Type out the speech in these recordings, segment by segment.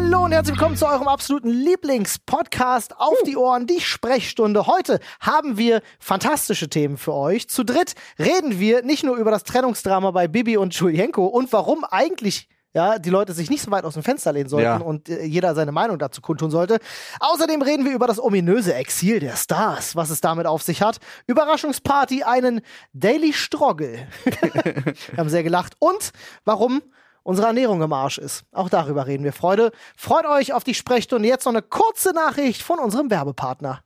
Hallo und herzlich willkommen zu eurem absoluten Lieblingspodcast auf die Ohren, die Sprechstunde. Heute haben wir fantastische Themen für euch. Zu dritt reden wir nicht nur über das Trennungsdrama bei Bibi und Julienko und warum eigentlich ja, die Leute sich nicht so weit aus dem Fenster lehnen sollten Ja. und äh, jeder seine Meinung dazu kundtun sollte. Außerdem reden wir über das ominöse Exil der Stars, was es damit auf sich hat. Überraschungsparty, einen Daily Stroggle. wir haben sehr gelacht. Und warum unsere Ernährung im Arsch ist. Auch darüber reden wir. Freude. Freut euch auf die Sprechstunde. Jetzt noch eine kurze Nachricht von unserem Werbepartner.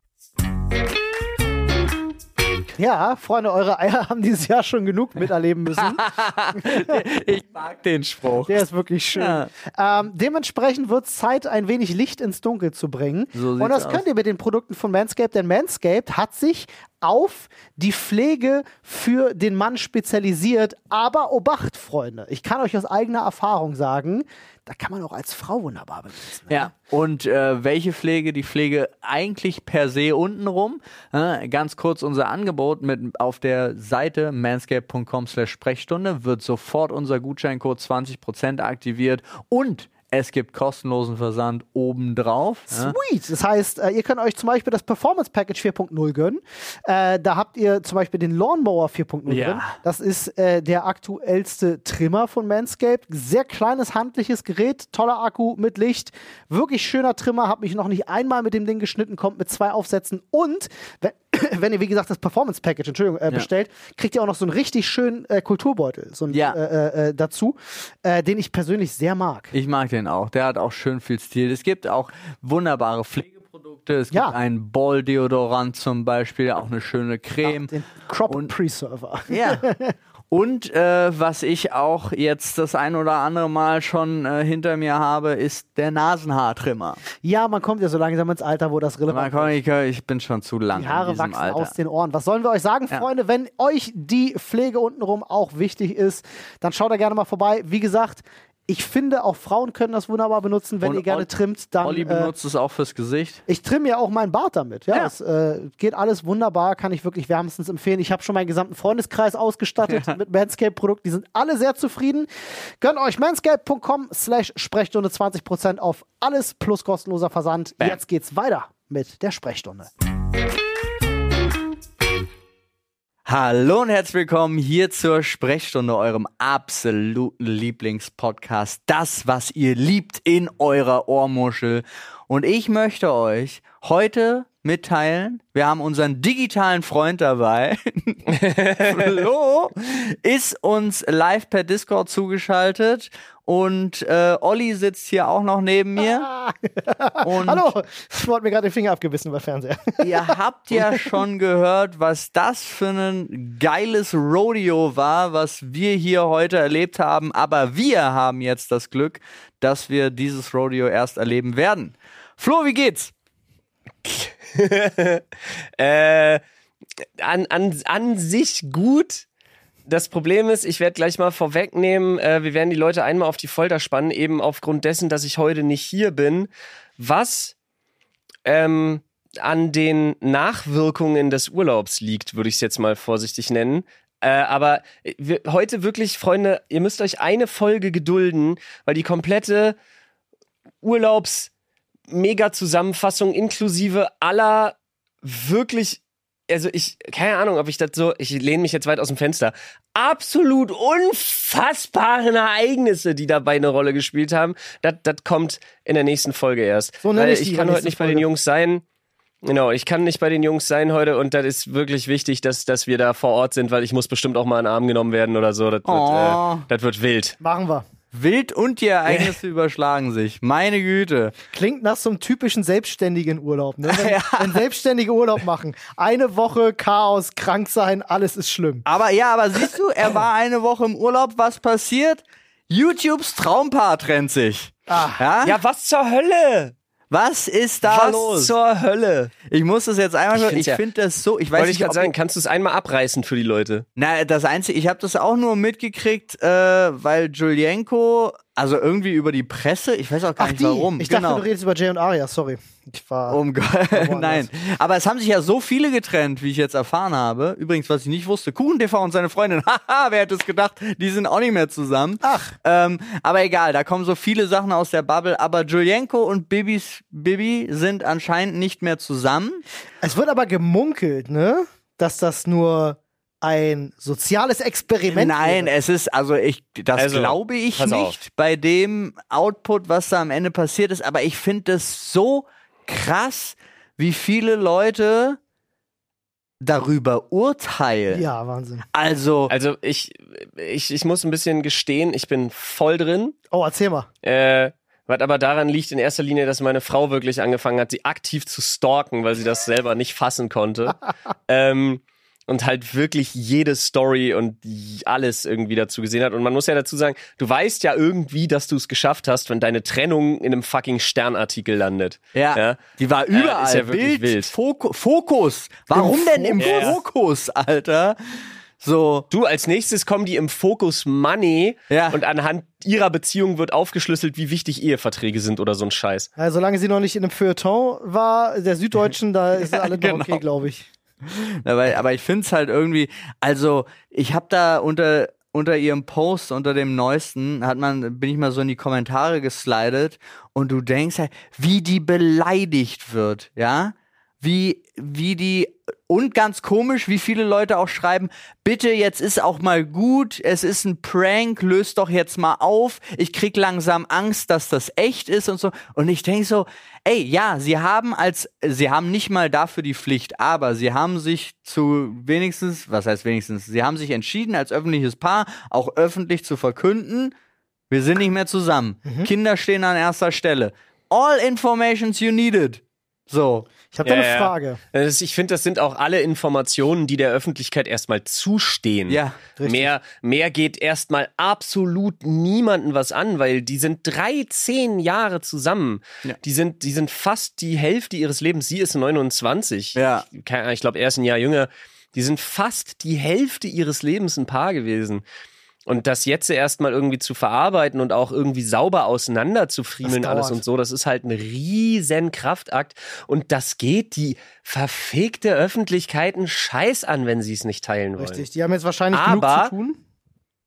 Ja, Freunde, eure Eier haben dieses Jahr schon genug miterleben müssen. Ich mag den Spruch. Der ist wirklich schön. Ja. Ähm, dementsprechend wird es Zeit, ein wenig Licht ins Dunkel zu bringen. So Und das aus. könnt ihr mit den Produkten von Manscaped, denn Manscaped hat sich auf die Pflege für den Mann spezialisiert. Aber Obacht, Freunde, ich kann euch aus eigener Erfahrung sagen, da kann man auch als Frau wunderbar benutzen. Ja, und äh, welche Pflege? Die Pflege eigentlich per se untenrum. Äh, ganz kurz unser Angebot mit auf der Seite manscape.com slash Sprechstunde wird sofort unser Gutscheincode 20% aktiviert und es gibt kostenlosen Versand obendrauf. Sweet. Das heißt, äh, ihr könnt euch zum Beispiel das Performance Package 4.0 gönnen. Äh, da habt ihr zum Beispiel den Lawnmower 4.0 Ja. drin. Das ist äh, der aktuellste Trimmer von Manscaped. Sehr kleines, handliches Gerät, toller Akku mit Licht. Wirklich schöner Trimmer. Hab mich noch nicht einmal mit dem Ding geschnitten, kommt mit zwei Aufsätzen. Und wenn, wenn ihr, wie gesagt, das Performance Package, Entschuldigung, äh, bestellt, kriegt ihr auch noch so einen richtig schönen äh, Kulturbeutel so einen, Ja. äh, äh, dazu, äh, den ich persönlich sehr mag. Ich mag den auch. Der hat auch schön viel Stil. Es gibt auch wunderbare Pflegeprodukte. Es gibt Ja. einen Ball-Deodorant zum Beispiel, auch eine schöne Creme. Den Crop Und- Preserver. Ja. Und äh, was ich auch jetzt das ein oder andere Mal schon äh, hinter mir habe, ist der Nasenhaartrimmer. Ja, man kommt ja so langsam ins Alter, wo das relevant Man kann, ich, ich bin schon zu lang Die Haare wachsen Alter. aus den Ohren. Was sollen wir euch sagen, Ja. Freunde? Wenn euch die Pflege untenrum auch wichtig ist, dann schaut da gerne mal vorbei. Wie gesagt, ich finde, auch Frauen können das wunderbar benutzen. Wenn Und ihr gerne trimmt, dann. Olli Äh, benutzt es auch fürs Gesicht. ich trimme ja auch meinen Bart damit. Ja, Ja. es äh, geht alles wunderbar, kann ich wirklich wärmstens empfehlen. Ich habe schon meinen gesamten Freundeskreis ausgestattet mit Manscaped-Produkten. Die sind alle sehr zufrieden. Gönnt euch manscaped.com slash Sprechstunde 20% auf alles plus kostenloser Versand. Bam. Jetzt geht's weiter mit der Sprechstunde. Hallo und herzlich willkommen hier zur Sprechstunde, eurem absoluten Lieblingspodcast. Das, was ihr liebt in eurer Ohrmuschel. Und ich möchte euch heute mitteilen, wir haben unseren digitalen Freund dabei. Flo ist uns live per Discord zugeschaltet und äh, Olli sitzt hier auch noch neben mir. Und Hallo, ich wurde mir gerade den Finger abgebissen bei Fernseher. Ihr habt ja schon gehört, was das für ein geiles Rodeo war, was wir hier heute erlebt haben. Aber wir haben jetzt das Glück, dass wir dieses Rodeo erst erleben werden. Flo, wie geht's? Äh, an, an, an sich gut. Das Problem ist, ich werde gleich mal vorwegnehmen, äh, wir werden die Leute einmal auf die Folter spannen, eben aufgrund dessen, dass ich heute nicht hier bin. Was ähm, an den Nachwirkungen des Urlaubs liegt, würde ich es jetzt mal vorsichtig nennen. Äh, aber wir, heute wirklich, Freunde, ihr müsst euch eine Folge gedulden, weil die komplette Urlaubs-Mega-Zusammenfassung inklusive aller wirklich, also ich, keine Ahnung, ob ich das so, ich lehne mich jetzt weit aus dem Fenster, absolut unfassbaren Ereignisse, die dabei eine Rolle gespielt haben, das das kommt in der nächsten Folge erst. So Weil ich kann heute nicht bei den Folge. Jungs sein. Genau, ich kann nicht bei den Jungs sein heute und das ist wirklich wichtig, dass, dass wir da vor Ort sind, weil ich muss bestimmt auch mal in den Arm genommen werden oder so. Das wird, Oh. äh, das wird wild. Machen wir. Wild und die Ereignisse überschlagen sich. Meine Güte. Klingt nach so einem typischen selbstständigen Urlaub. Ne? Wenn, wenn Selbstständige Urlaub machen. Eine Woche Chaos, krank sein, alles ist schlimm. Aber ja, aber siehst du, er war eine Woche im Urlaub. Was passiert? YouTubes Traumpaar trennt sich. Ah. Ja? Ja, was zur Hölle? Was ist da was los? zur Hölle? Ich muss das jetzt einmal Ich Ich ja- finde das so. Ich weiß Wollte ich nicht, gerade sagen, kannst du es einmal abreißen für die Leute? Na, das Einzige, ich habe das auch nur mitgekriegt, äh, weil Julienko, also irgendwie über die Presse, ich weiß auch gar Ach nicht die. warum. Ich dachte, genau. du redest über Jay und Aria, sorry. Ich war. Um nein. Aber es haben sich ja so viele getrennt, wie ich jetzt erfahren habe. Übrigens, was ich nicht wusste, KuchenTV und seine Freundin, haha, wer hätte es gedacht, die sind auch nicht mehr zusammen. Ach. Ähm, aber egal, da kommen so viele Sachen aus der Bubble. Aber Julienko und Bibis, Bibi sind anscheinend nicht mehr zusammen. Es wird aber gemunkelt, ne? Dass das nur ein soziales Experiment Nein, wäre. es ist, also ich, das Also, glaube ich nicht auf. bei dem Output, was da am Ende passiert ist, aber ich finde es so krass, wie viele Leute darüber urteilen. Ja, Wahnsinn. Also, Also ich, ich, ich muss ein bisschen gestehen, ich bin voll drin. Oh, erzähl mal. Äh, was aber daran liegt in erster Linie, dass meine Frau wirklich angefangen hat, sie aktiv zu stalken, weil sie das selber nicht fassen konnte. ähm, und halt wirklich jede Story und alles irgendwie dazu gesehen hat. Und man muss ja dazu sagen, du weißt ja irgendwie, dass du es geschafft hast, wenn deine Trennung in einem fucking Sternartikel landet. ja, Ja. die war überall. ist ja wirklich Bild, wild. Foku Fokus. Warum Im denn im Fokus? Ja. Fokus, Alter? So, Du, als nächstes kommen die im Fokus Money Ja. und anhand ihrer Beziehung wird aufgeschlüsselt, wie wichtig Eheverträge sind oder so ein Scheiß. Also, solange sie noch nicht in einem Feuilleton war, der Süddeutschen, da ist alles Genau. okay, glaube ich. Aber, aber ich finde es halt irgendwie, also ich habe da unter unter ihrem Post, unter dem neuesten, hat man, bin ich mal so in die Kommentare geslidet und du denkst halt, wie die beleidigt wird, ja? Wie, wie die, und ganz komisch, wie viele Leute auch schreiben, bitte, jetzt ist auch mal gut, es ist ein Prank, löst doch jetzt mal auf, ich krieg langsam Angst, dass das echt ist und so. Und ich denk so, ey, ja, sie haben als, sie haben nicht mal dafür die Pflicht, aber sie haben sich zu wenigstens, was heißt wenigstens, sie haben sich entschieden, als öffentliches Paar auch öffentlich zu verkünden, wir sind nicht mehr zusammen. Kinder stehen an erster Stelle. All informations you needed. So. Ich habe da Ja, eine ja. Frage. Das- Ich finde, das sind auch alle Informationen, die der Öffentlichkeit erstmal zustehen. Ja, richtig. Mehr, mehr geht erstmal absolut niemanden was an, weil die sind 13 Jahre zusammen. Ja. Die sind, die sind fast die Hälfte ihres Lebens. Sie ist 29. Ja. Ich, ich glaube, er ist ein Jahr jünger. Die sind fast die Hälfte ihres Lebens ein Paar gewesen. Und das jetzt erstmal irgendwie zu verarbeiten und auch irgendwie sauber auseinander zu friemeln alles und so, das ist halt ein riesen Kraftakt. Und das geht die verfegte Öffentlichkeit einen Scheiß an, wenn sie es nicht teilen wollen. Richtig. Die haben jetzt wahrscheinlich Aber- genug zu tun.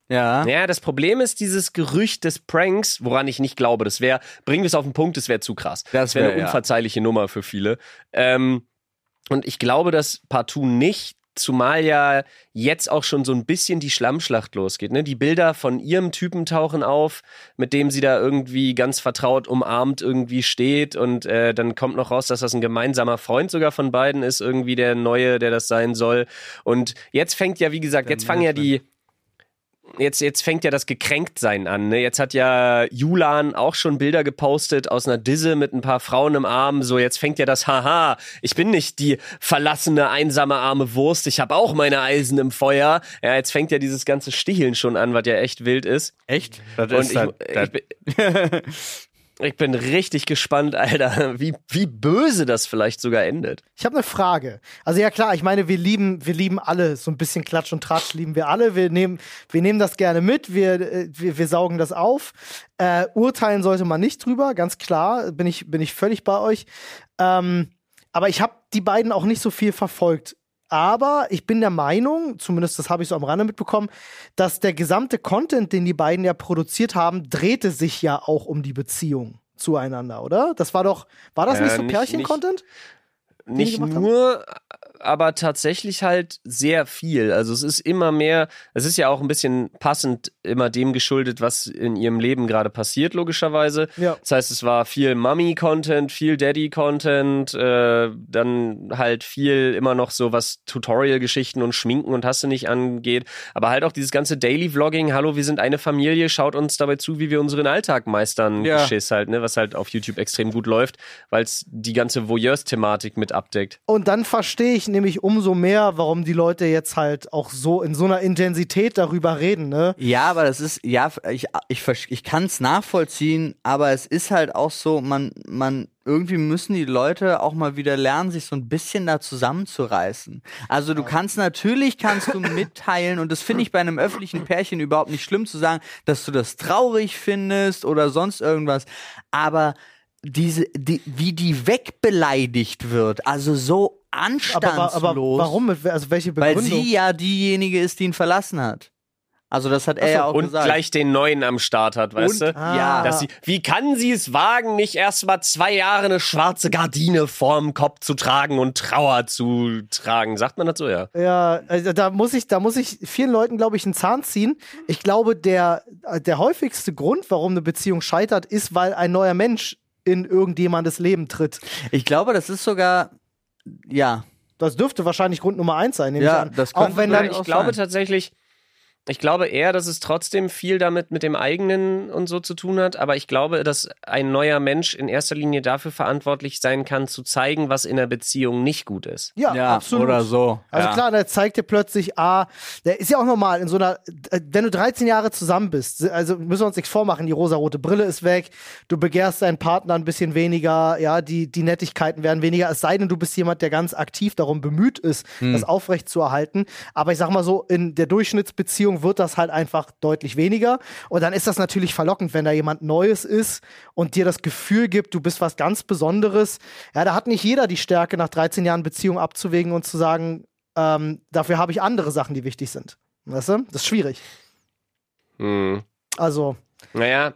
Ja. Ja, das Problem ist dieses Gerücht des Pranks, woran ich nicht glaube. Das wäre, bringen wir es auf den Punkt, das wäre zu krass. Das wäre wär, eine ja. unverzeihliche Nummer für viele. Ähm, und ich glaube das partout nicht, zumal ja jetzt auch schon so ein bisschen die Schlammschlacht losgeht. Ne? Die Bilder von ihrem Typen tauchen auf, mit dem sie da irgendwie ganz vertraut umarmt irgendwie steht und äh, dann kommt noch raus, dass das ein gemeinsamer Freund sogar von beiden ist, irgendwie der neue, der das sein soll. Und jetzt fängt ja, wie gesagt, Der jetzt fangen ja die Jetzt, jetzt fängt ja das Gekränktsein an. Ne? Jetzt hat ja Julan auch schon Bilder gepostet aus einer Disse mit ein paar Frauen im Arm. So, jetzt fängt ja das Haha. Ich bin nicht die verlassene, einsame, arme Wurst. Ich habe auch meine Eisen im Feuer. Ja, jetzt fängt ja dieses ganze Sticheln schon an, was ja echt wild ist. Echt? Das Und ist ich, halt- ich, bin, ich bin richtig gespannt, Alter, wie, wie böse das vielleicht sogar endet. Ich habe eine Frage. Also ja klar, ich meine, wir lieben, wir lieben alle so ein bisschen Klatsch und Tratsch lieben wir alle. Wir nehmen, wir nehmen das gerne mit. Wir, äh, wir, wir saugen das auf. Äh, urteilen sollte man nicht drüber, ganz klar. Bin ich, bin ich völlig bei euch. Ähm, aber ich habe die beiden auch nicht so viel verfolgt. Aber ich bin der Meinung, zumindest das habe ich so am Rande mitbekommen, dass der gesamte Content, den die beiden ja produziert haben, drehte sich ja auch um die Beziehung zueinander, oder? Das war doch, war das Ja, nicht so nicht- Pärchen-Content? die nicht gemacht haben? Aber tatsächlich halt sehr viel. Also es ist immer mehr, es ist ja auch ein bisschen passend immer dem geschuldet, was in ihrem Leben gerade passiert, logischerweise. Ja. Das heißt, es war viel Mummy-Content, viel Daddy-Content, äh, dann halt viel immer noch so was Tutorial-Geschichten und Schminken und hast du nicht angeht. Aber halt auch dieses ganze Daily-Vlogging, hallo, wir sind eine Familie, schaut uns dabei zu, wie wir unseren Alltag meistern, Ja. Geschiss halt, ne, was halt auf YouTube extrem gut läuft, weil es die ganze Voyeurs-Thematik mit abdeckt. Und dann verstehe ich nämlich umso mehr, warum die Leute jetzt halt auch so in so einer Intensität darüber reden, ne? Ja, aber das ist, ja, ich, ich, ich kann es nachvollziehen, aber es ist halt auch so, man, man, irgendwie müssen die Leute auch mal wieder lernen, sich so ein bisschen da zusammenzureißen. Also du kannst natürlich, kannst du mitteilen und das finde ich bei einem öffentlichen Pärchen überhaupt nicht schlimm zu sagen, dass du das traurig findest oder sonst irgendwas, aber diese, die, wie die wegbeleidigt wird. Also so anstandslos. aber, aber warum? Also welche Weil Begründung? sie ja diejenige ist, die ihn verlassen hat. Also das hat er ja auch Und gesagt. gleich den neuen am Start hat, weißt Und- du? Ah. Ja. Dass sie, wie kann sie es wagen, nicht erst mal zwei Jahre eine schwarze Gardine vorm Kopf zu tragen und Trauer zu tragen? Sagt man das so, ja? Ja, also da muss ich, da muss ich vielen Leuten, glaube ich, einen Zahn ziehen. Ich glaube, der, der häufigste Grund, warum eine Beziehung scheitert, ist, weil ein neuer Mensch in irgendjemandes Leben tritt. ich glaube, das ist sogar, ja, Das dürfte wahrscheinlich Grund Nummer eins sein, Ja, ich an. das Auch könnte wenn sein. dann, ich auch glaube sein. tatsächlich, ich glaube eher, dass es trotzdem viel damit mit dem eigenen und so zu tun hat, aber ich glaube, dass ein neuer Mensch in erster Linie dafür verantwortlich sein kann, zu zeigen, was in der Beziehung nicht gut ist. ja, ja absolut. oder so. Also ja. klar, der zeigt dir plötzlich, ah, der ist ja auch normal in so einer, wenn du 13 Jahre zusammen bist, also müssen wir uns nichts vormachen, die rosarote Brille ist weg, du begehrst deinen Partner ein bisschen weniger, ja, die, die Nettigkeiten werden weniger, es sei denn, du bist jemand, der ganz aktiv darum bemüht ist, Hm. das aufrecht zu erhalten. Aber ich sag mal so, in der Durchschnittsbeziehung wird das halt einfach deutlich weniger. Und dann ist das natürlich verlockend, wenn da jemand Neues ist und dir das Gefühl gibt, du bist was ganz Besonderes. Ja, da hat nicht jeder die Stärke, nach 13 Jahren Beziehung abzuwägen und zu sagen, ähm, dafür habe ich andere Sachen, die wichtig sind. Weißt du? Das ist schwierig. Hm. Also, Naja,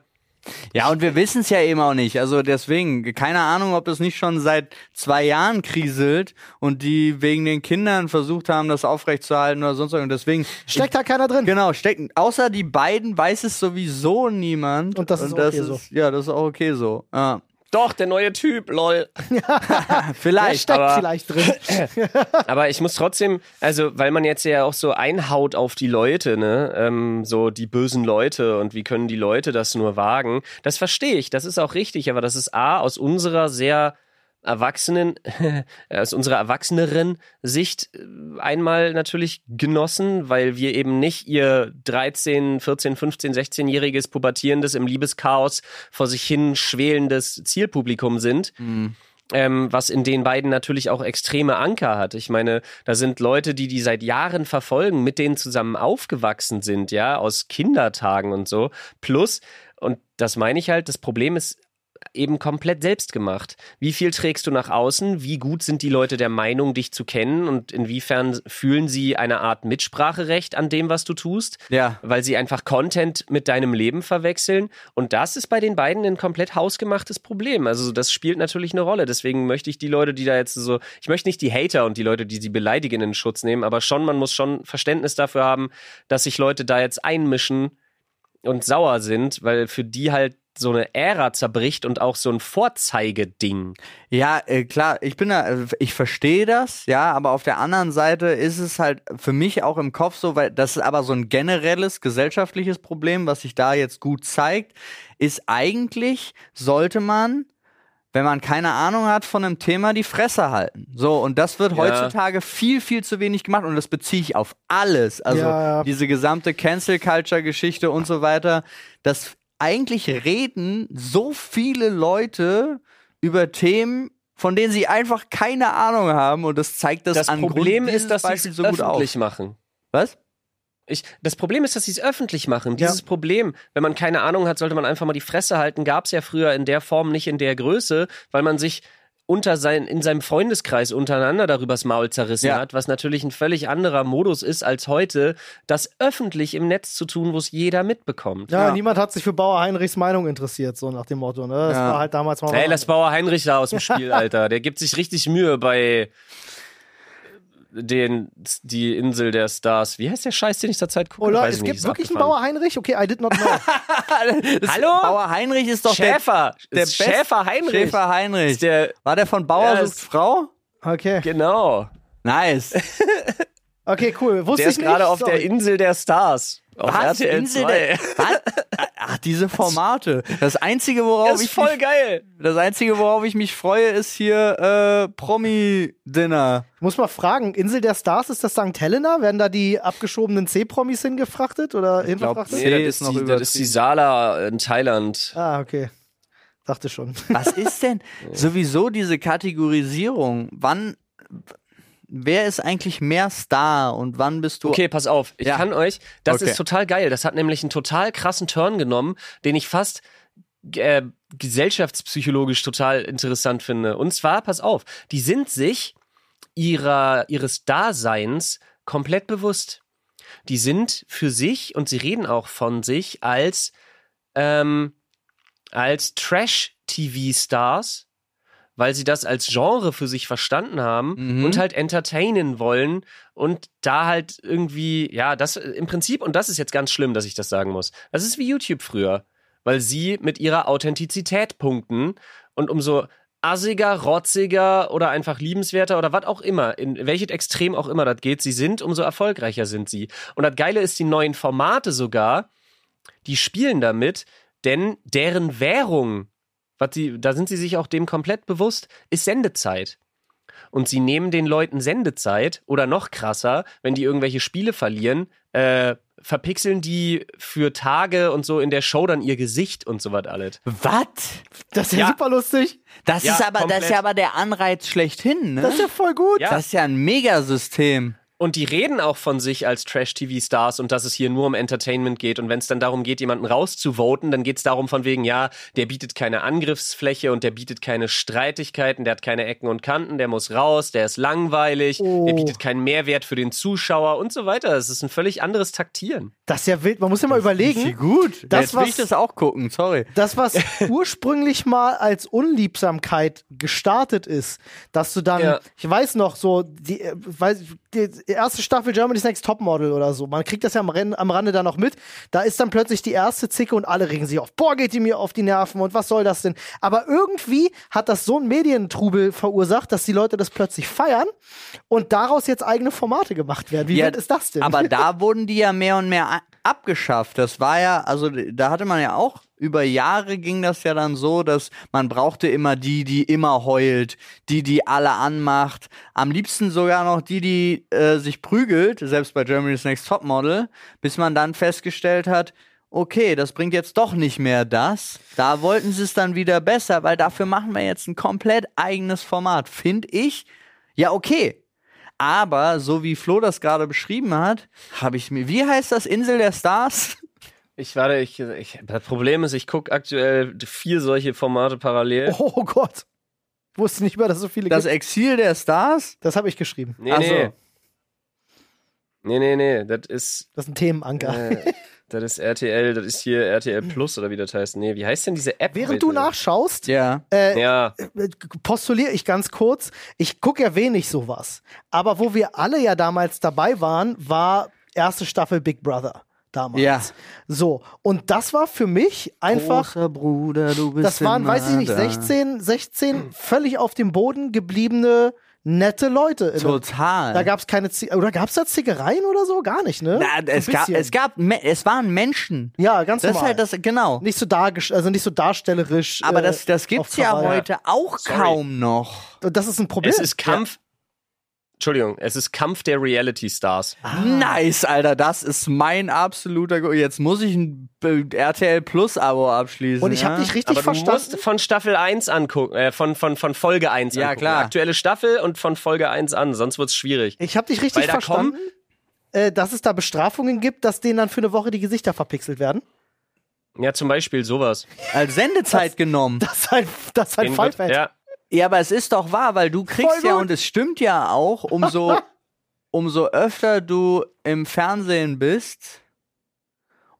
Ja, und wir wissen es ja eben auch nicht. Also deswegen, keine Ahnung, ob das nicht schon seit zwei Jahren kriselt und die wegen den Kindern versucht haben, das aufrechtzuerhalten oder sonst was. Und deswegen. steckt da keiner drin. Genau, stecken. Außer die beiden weiß es sowieso niemand. Und das ist okay so. Ja, das ist auch okay so. Ja. Doch, der neue Typ, lol. Der Vielleicht. steckt aber- vielleicht drin. Aber ich muss trotzdem, also weil man jetzt ja auch so einhaut auf die Leute, ne, ähm, so die bösen Leute und wie können die Leute das nur wagen, das verstehe ich, das ist auch richtig, aber das ist A, aus unserer sehr erwachsenen, aus unserer erwachseneren Sicht äh, einmal natürlich genossen, weil wir eben nicht ihr 13, 14, 15, 16-jähriges pubertierendes im Liebeschaos vor sich hin schwelendes Zielpublikum sind ähm, was in den beiden natürlich auch extreme Anker hat. Ich meine, da sind Leute, die die seit Jahren verfolgen, mit denen zusammen aufgewachsen sind, ja, aus Kindertagen und so. Plus, und das meine ich halt, das Problem ist eben komplett selbst gemacht. Wie viel trägst du nach außen? Wie gut sind die Leute der Meinung, dich zu kennen? Und inwiefern fühlen sie eine Art Mitspracherecht an dem, was du tust? Ja. weil sie einfach Content mit deinem Leben verwechseln. Und das ist bei den beiden ein komplett hausgemachtes Problem. Also das spielt natürlich eine Rolle. Deswegen möchte ich die Leute, die da jetzt so, ich möchte nicht die Hater und die Leute, die sie beleidigen, in den Schutz nehmen, aber schon, man muss schon Verständnis dafür haben, dass sich Leute da jetzt einmischen und sauer sind, weil für die halt so eine Ära zerbricht und auch so ein Vorzeigeding. Ja, äh, klar, ich bin da, äh, ich verstehe das, ja, aber auf der anderen Seite ist es halt für mich auch im Kopf so, weil das ist aber so ein generelles gesellschaftliches Problem, was sich da jetzt gut zeigt, ist eigentlich sollte man wenn man keine Ahnung hat von einem Thema, die Fresse halten. So, und das wird Ja. heutzutage viel, viel zu wenig gemacht und das beziehe ich auf alles. Also Ja, ja. diese gesamte Cancel-Culture-Geschichte und so weiter. Das eigentlich reden so viele Leute über Themen, von denen sie einfach keine Ahnung haben und das zeigt das, Das an Problem Grund ist, dass sie es so gut auf. öffentlich machen. Was? Ich, das Problem ist, dass sie es öffentlich machen. Ja. Dieses Problem, wenn man keine Ahnung hat, sollte man einfach mal die Fresse halten. Gab es ja früher in der Form nicht in der Größe, weil man sich unter sein, in seinem Freundeskreis untereinander darüber's Maul zerrissen Ja. hat, was natürlich ein völlig anderer Modus ist als heute, das öffentlich im Netz zu tun, wo es jeder mitbekommt. Ja, Ja. niemand hat sich für Bauer Heinrichs Meinung interessiert, so nach dem Motto. Ne? Das Ja. war halt damals mal. Ey, was lass Bauer Heinrich da aus dem Spiel, Alter. Der gibt sich richtig Mühe bei den, die Insel der Stars. Wie heißt der Scheiß, den ich zur Zeit gucke? Oder Weiß es ich nicht, gibt wirklich einen. Bauer Heinrich? Okay, I did not know. Hallo? Bauer Heinrich ist doch Schäfer. der, der Ist Schäfer Heinrich. Schäfer Heinrich. Ist der, War der von Bauer Ja, sucht ist- Frau? Okay. genau. Nice. Okay, cool. Wusste Der ich ist gerade nicht. auf Sorry. der Insel der Stars. Auf Was? RTL Insel 2. der, was? Ach, diese Formate. Das einzige, worauf Das ist ich voll mich, geil. das einzige, worauf ich mich freue, ist hier äh, Promi-Dinner. Ich muss mal fragen, Insel der Stars, ist das St. Helena? Werden da die abgeschobenen C-Promis hingefrachtet oder hinverfrachtet? C Nee, ist das, noch ist die, das ist die. Sala in Thailand. Ah, okay. Dachte schon. Was ist denn sowieso diese Kategorisierung? Wann, wer ist eigentlich mehr Star und wann bist du? Okay, pass auf. Ich Ja. kann euch, das Okay. ist total geil. Das hat nämlich einen total krassen Turn genommen, den ich fast äh, gesellschaftspsychologisch total interessant finde. Und zwar, pass auf, die sind sich ihrer, ihres Daseins komplett bewusst. Die sind für sich und sie reden auch von sich als, ähm, als Trash-TV-Stars, weil sie das als Genre für sich verstanden haben Mhm. und halt entertainen wollen und da halt irgendwie, ja, das im Prinzip, und das ist jetzt ganz schlimm, dass ich das sagen muss, das ist wie YouTube früher, weil sie mit ihrer Authentizität punkten und umso assiger, rotziger oder einfach liebenswerter oder was auch immer, in welches Extrem auch immer das geht, sie sind, umso erfolgreicher sind sie. Und das Geile ist, die neuen Formate sogar, die spielen damit, denn deren Währung, was sie, da sind sie sich auch dem komplett bewusst, ist Sendezeit. Und sie nehmen den Leuten Sendezeit oder noch krasser, wenn die irgendwelche Spiele verlieren, äh, verpixeln die für Tage und so in der Show dann ihr Gesicht und so was alles. Was? Das ist ja, Ja. super lustig. Das Ja, ist aber, das ist ja aber der Anreiz schlechthin, ne? Das ist ja voll gut. Ja. Das ist ja ein Megasystem. Und die reden auch von sich als Trash-TV-Stars und dass es hier nur um Entertainment geht. Und wenn es dann darum geht, jemanden rauszuvoten, dann geht es darum von wegen, ja, der bietet keine Angriffsfläche und der bietet keine Streitigkeiten, der hat keine Ecken und Kanten, der muss raus, der ist langweilig, Oh. der bietet keinen Mehrwert für den Zuschauer und so weiter. Es ist ein völlig anderes Taktieren. Das ist ja wild. Man muss ja mal überlegen. Wie gut. Das, Jetzt will ich was- das auch gucken, sorry. Das, was ursprünglich mal als Unliebsamkeit gestartet ist, dass du dann, Ja. ich weiß noch, so, die, äh, weiß, die erste Staffel Germany's Next Topmodel oder so, man kriegt das ja am, Ren- am Rande da noch mit, da ist dann plötzlich die erste Zicke und alle regen sich auf, boah, geht die mir auf die Nerven und was soll das denn? Aber irgendwie hat das so einen Medientrubel verursacht, dass die Leute das plötzlich feiern und daraus jetzt eigene Formate gemacht werden. Wie Ja, ist das denn? Aber da wurden die ja mehr und mehr abgeschafft. Das war ja, also da hatte man ja auch, über Jahre ging das ja dann so, dass man brauchte immer die, die immer heult, die, die alle anmacht. Am liebsten sogar noch die, die äh, sich prügelt, selbst bei Germany's Next Topmodel, bis man dann festgestellt hat, okay, das bringt jetzt doch nicht mehr das. Da wollten sie es dann wieder besser, weil dafür machen wir jetzt ein komplett eigenes Format. Finde ich, ja, okay. Aber so wie Flo das gerade beschrieben hat, habe ich mir. Wie heißt das Insel der Stars? Ich warte, ich, ich, das Problem ist, ich gucke aktuell vier solche Formate parallel. oh Gott. Ich wusste nicht mehr, dass es so viele Das gibt. Exil der Stars? Das habe ich geschrieben. Nee, Ach so. nee. Nee, nee, nee, das ist, Das ist ein Themenanker. äh, das ist RTL, das ist hier RTL Plus oder wie das heißt. Nee, wie heißt denn diese App? Während du heute? nachschaust, Ja. äh, Ja, postuliere ich ganz kurz, ich gucke ja wenig sowas. Aber wo wir alle ja damals dabei waren, war erste Staffel Big Brother. Damals. Ja. So. Und das war für mich einfach. Großer Bruder, du bist Das waren, immer weiß ich nicht, da. 16, 16 völlig auf dem Boden gebliebene, nette Leute. Total. Da gab es keine Zie oder gab es da Zickereien oder so? Gar nicht, ne? Na, So es, gab, es gab, es waren Menschen. ja, ganz Das ist normal. halt das, genau. nicht so also nicht so darstellerisch. Aber äh, das, das auf gibt's ja heute auch Sorry. kaum noch. Das ist ein Problem. es ist Kampf. Entschuldigung, es ist Kampf der Reality Stars. Ah. Nice, Alter, das ist mein absoluter. Go Jetzt muss ich ein RTL Plus Abo abschließen. Und ich ja? habe dich richtig Aber du verstanden. musst von Staffel 1 angucken, äh, von, von, von Folge 1 Ja, angucken. klar. Aktuelle Staffel und von Folge 1 an, sonst wird's schwierig. Ich habe dich richtig da verstanden, äh, dass es da Bestrafungen gibt, dass denen dann für eine Woche die Gesichter verpixelt werden. Ja, zum Beispiel sowas. Als Sendezeit genommen. Das ist halt, das ist halt wird- ja, Ja, aber es ist doch wahr, weil du kriegst ja, und es stimmt ja auch, umso, umso öfter du im Fernsehen bist,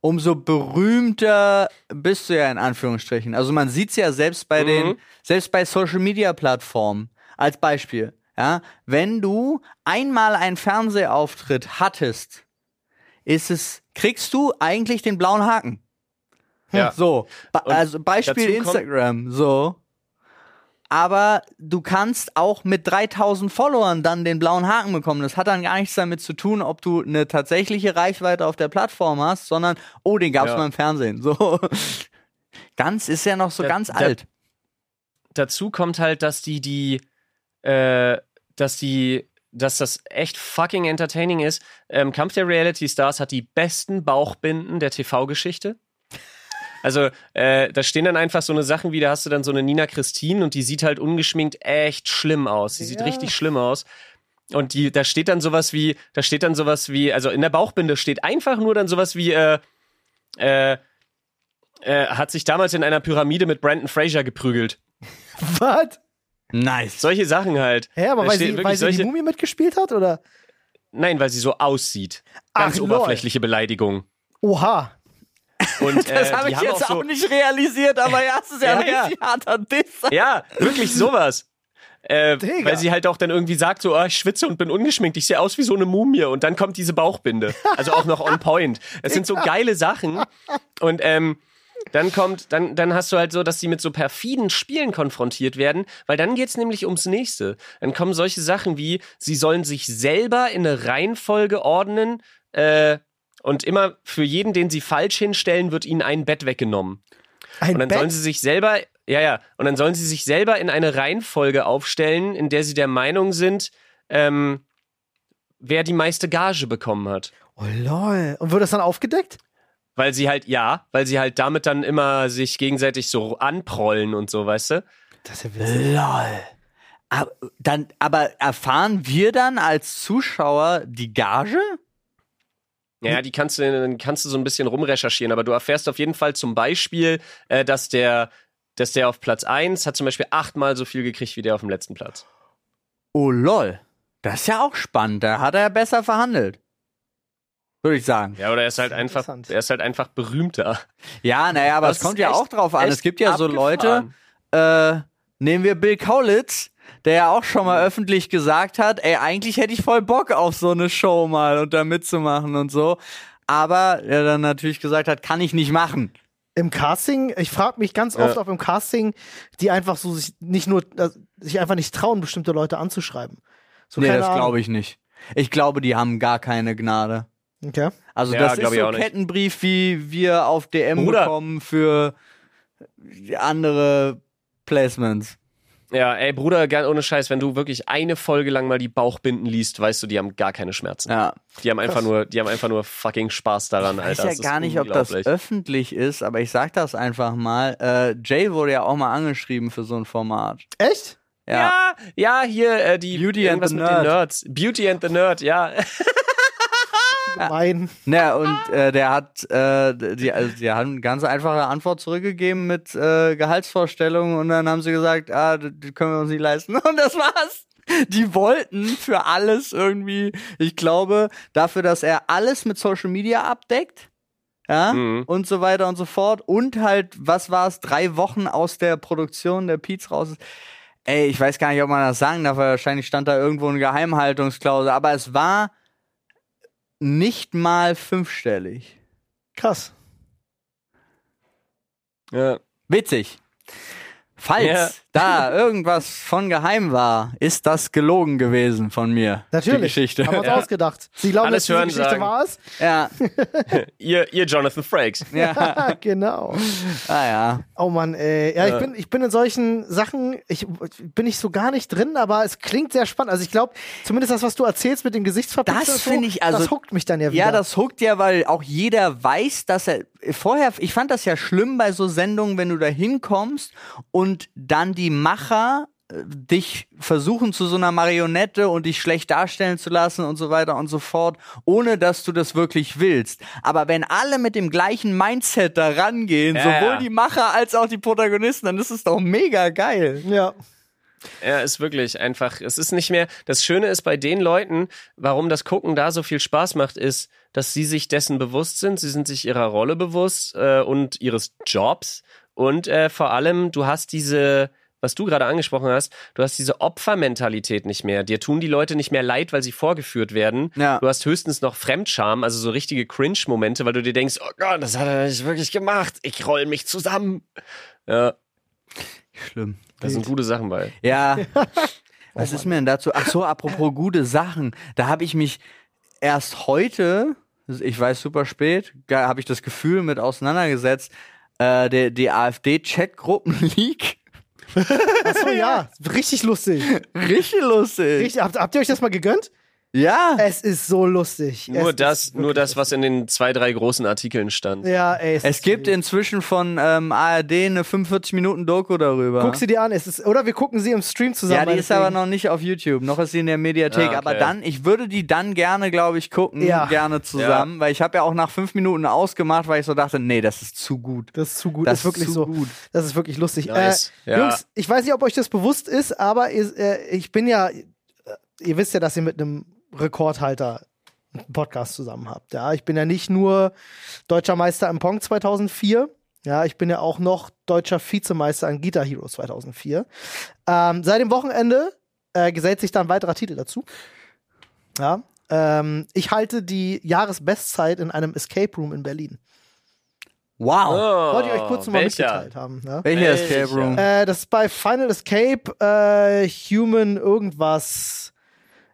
umso berühmter bist du ja in Anführungsstrichen. Also man sieht's ja selbst bei Mhm. den, selbst bei Social Media Plattformen. Als Beispiel. Ja, wenn du einmal einen Fernsehauftritt hattest, ist es, kriegst du eigentlich den blauen Haken. ja. So, also Beispiel Instagram, so. Aber du kannst auch mit 3000 Followern dann den blauen Haken bekommen. Das hat dann gar nichts damit zu tun, ob du eine tatsächliche Reichweite auf der Plattform hast, sondern, oh, den gab's Ja. mal im Fernsehen. So. Ganz ist ja noch so Da- ganz da- alt. dazu kommt halt, dass die die, äh, dass die, dass das echt fucking entertaining ist. Ähm, Kampf der Reality Stars hat die besten Bauchbinden der TV-Geschichte. Also, äh, da stehen dann einfach so eine Sachen wie, da hast du dann so eine Nina Christine und die sieht halt ungeschminkt echt schlimm aus. Die sieht Ja. richtig schlimm aus. Und die, da steht dann sowas wie, da steht dann sowas wie, also in der Bauchbinde steht einfach nur dann sowas wie, äh, äh, Äh, hat sich damals in einer Pyramide mit Brandon Fraser geprügelt. Was? Nice. Solche Sachen halt. Hä, aber Da weil steht sie, wirklich weil sie die solche- Mumie mitgespielt hat, oder? Nein, weil sie so aussieht. Ganz Ach, lol. oberflächliche Beleidigung. Oha. Und, Das äh, habe die ich jetzt auch so, auch nicht realisiert, aber ja, es ist ja, Ja, ein harter Diss. Ja, wirklich sowas. Äh, weil sie halt auch dann irgendwie sagt, so, ah, ich schwitze und bin ungeschminkt, ich sehe aus wie so eine Mumie und dann kommt diese Bauchbinde. Also auch noch on point. Es sind so geile Sachen. Und ähm, dann kommt, dann, dann hast du halt so, dass sie mit so perfiden Spielen konfrontiert werden, weil dann geht's nämlich ums nächste. Dann kommen solche Sachen wie, sie sollen sich selber in eine Reihenfolge ordnen, äh, und immer für jeden, den sie falsch hinstellen, wird ihnen ein Bett weggenommen. Ein Und dann Bett? sollen sie sich selber, ja, ja, und dann sollen sie sich selber in eine Reihenfolge aufstellen, in der sie der Meinung sind, ähm, wer die meiste Gage bekommen hat. Oh lol. Und wird das dann aufgedeckt? Weil sie halt, ja, weil sie halt damit dann immer sich gegenseitig so anprollen und so, weißt du? Das ist ja witzig. Lol. Aber, dann, aber erfahren wir dann als Zuschauer die Gage? Ja, die kannst du, dann kannst du so ein bisschen rumrecherchieren, aber du erfährst auf jeden Fall zum Beispiel, äh, dass der, dass der auf Platz 1 hat zum Beispiel achtmal so viel gekriegt wie der auf dem letzten Platz. Oh lol. Das ist ja auch spannend. Da hat er besser verhandelt. Würde ich sagen. Ja, oder er ist halt einfach, er ist halt einfach berühmter. Ja, naja, aber Das es kommt ja auch drauf an. Es gibt ja so abgefahren. Leute, äh, nehmen wir Bill Kaulitz, der ja auch schon mal öffentlich gesagt hat, ey, eigentlich hätte ich voll Bock auf so eine Show mal und da mitzumachen und so. Aber er dann natürlich gesagt hat, kann ich nicht machen. Im Casting, ich frage mich ganz Ja. oft, ob im Casting die einfach so sich nicht nur, äh, sich einfach nicht trauen, bestimmte Leute anzuschreiben. So, nee, das glaube ich nicht. Ich glaube, die haben gar keine Gnade. Okay. Also Ja, das ist so nicht. Kettenbrief, wie wir auf DM Bruder. bekommen für andere Placements. Ja, ey Bruder, gar ohne Scheiß, wenn du wirklich eine Folge lang mal die Bauchbinden liest, weißt du, die haben gar keine Schmerzen. Ja. Die haben einfach Krass. nur, die haben einfach nur fucking Spaß daran, Ich Alter. weiß Das ja gar nicht, ob das öffentlich ist, aber ich sag das einfach mal. Äh, Jay wurde ja auch mal angeschrieben für so ein Format. Echt? Ja. Ja, ja, hier äh, die Beauty and the Nerd. Nerds. Beauty and the Nerd, ja. Gemein. Na, und äh, der hat, äh, die, also die haben eine ganz einfache Antwort zurückgegeben mit äh, Gehaltsvorstellungen und dann haben sie gesagt, ah, das können wir uns nicht leisten. Und das war's. Die wollten für alles irgendwie, ich glaube, dafür, dass er alles mit Social Media abdeckt, ja, Mhm. und so weiter und so fort. Und halt, was war es, drei Wochen aus der Produktion der Peets raus ist. Ey, ich weiß gar nicht, ob man das sagen darf, weil wahrscheinlich stand da irgendwo eine Geheimhaltungsklausel, aber es war nicht mal fünfstellig. Krass. ja. Witzig. Falls Ja. da irgendwas von geheim war, ist das gelogen gewesen von mir. Die Natürlich. Geschichte. Haben wir uns Ja. ausgedacht. Sie glauben, Alles dass diese Geschichte sagen. wahr ist? Ja, Ihr, ihr Jonathan Frakes. ja. genau. Ah ja. Oh Mann, ey. Ja, ich bin, ich bin in solchen Sachen, ich bin nicht so gar nicht drin, aber es klingt sehr spannend. Also ich glaube, zumindest das, was du erzählst mit dem Gesichtsverpixeln Das so, finde ich, also- das huckt mich dann ja wieder. Ja, das huckt ja, weil auch jeder weiß, dass er vorher, ich fand das ja schlimm bei so Sendungen, wenn du da hinkommst und dann die Macher äh, dich versuchen zu so einer Marionette und dich schlecht darstellen zu lassen und so weiter und so fort, ohne dass du das wirklich willst. Aber wenn alle mit dem gleichen Mindset da rangehen, Ja, sowohl ja. die Macher als auch die Protagonisten, dann ist es doch mega geil. ja. Ja, ist wirklich einfach. Es ist nicht mehr. Das Schöne ist bei den Leuten, warum das Gucken da so viel Spaß macht, ist, dass sie sich dessen bewusst sind. Sie sind sich ihrer Rolle bewusst äh, und ihres Jobs. Und äh, vor allem, du hast diese, was du gerade angesprochen hast, du hast diese Opfermentalität nicht mehr. Dir tun die Leute nicht mehr leid, weil sie vorgeführt werden. Ja. Du hast höchstens noch Fremdscham, also so richtige Cringe-Momente, weil du dir denkst, oh Gott, das hat er nicht wirklich gemacht. Ich roll mich zusammen. Ja, Schlimm. da sind gute Sachen bei. Ja. Was ist mir denn dazu? Ach so, apropos gute Sachen. Da habe ich mich erst heute, ich weiß super spät, habe ich das Gefühl mit auseinandergesetzt, äh, der, die AfD-Chatgruppen-Leak. Achso, ja. Richtig lustig. Richtig lustig. Richtig, habt, habt ihr euch das mal gegönnt? Ja. Es ist so lustig. Nur es das, nur das, was in den zwei, drei großen Artikeln stand. Ja, ey. Es ist gibt inzwischen von ähm, ARD eine 45 Minuten Doku darüber. Guck sie dir an. Es ist, oder wir gucken sie im Stream zusammen. ja, die ist aber noch nicht auf YouTube. Noch ist sie in der Mediathek. Ah, okay. Aber dann, ich würde die dann gerne, glaube ich, gucken. Ja. Gerne zusammen. Weil ich habe ja auch nach fünf Minuten ausgemacht, weil ich so dachte, nee, das ist zu gut. Das ist zu gut. Das Das ist wirklich so. gut. Das ist wirklich lustig. Nice. Äh, Ja. Jungs, ich weiß nicht, ob euch das bewusst ist, aber ihr, äh, ich bin ja, äh, ihr wisst ja, dass ihr mit einem Rekordhalter einen Podcast zusammen habt. Ja, ich bin ja nicht nur deutscher Meister im Pong 2004. Ja, ich bin ja auch noch deutscher Vizemeister an Guitar Hero 2004. Ähm, seit dem Wochenende äh, gesellt sich da ein weiterer Titel dazu. Ja, ähm, ich halte die Jahresbestzeit in einem Escape Room in Berlin. Wow. Oh, Wollte ich euch kurz nochmal welcher? mitgeteilt haben. Welcher Welcher? Escape Room? Äh, das ist bei Final Escape äh, Human irgendwas.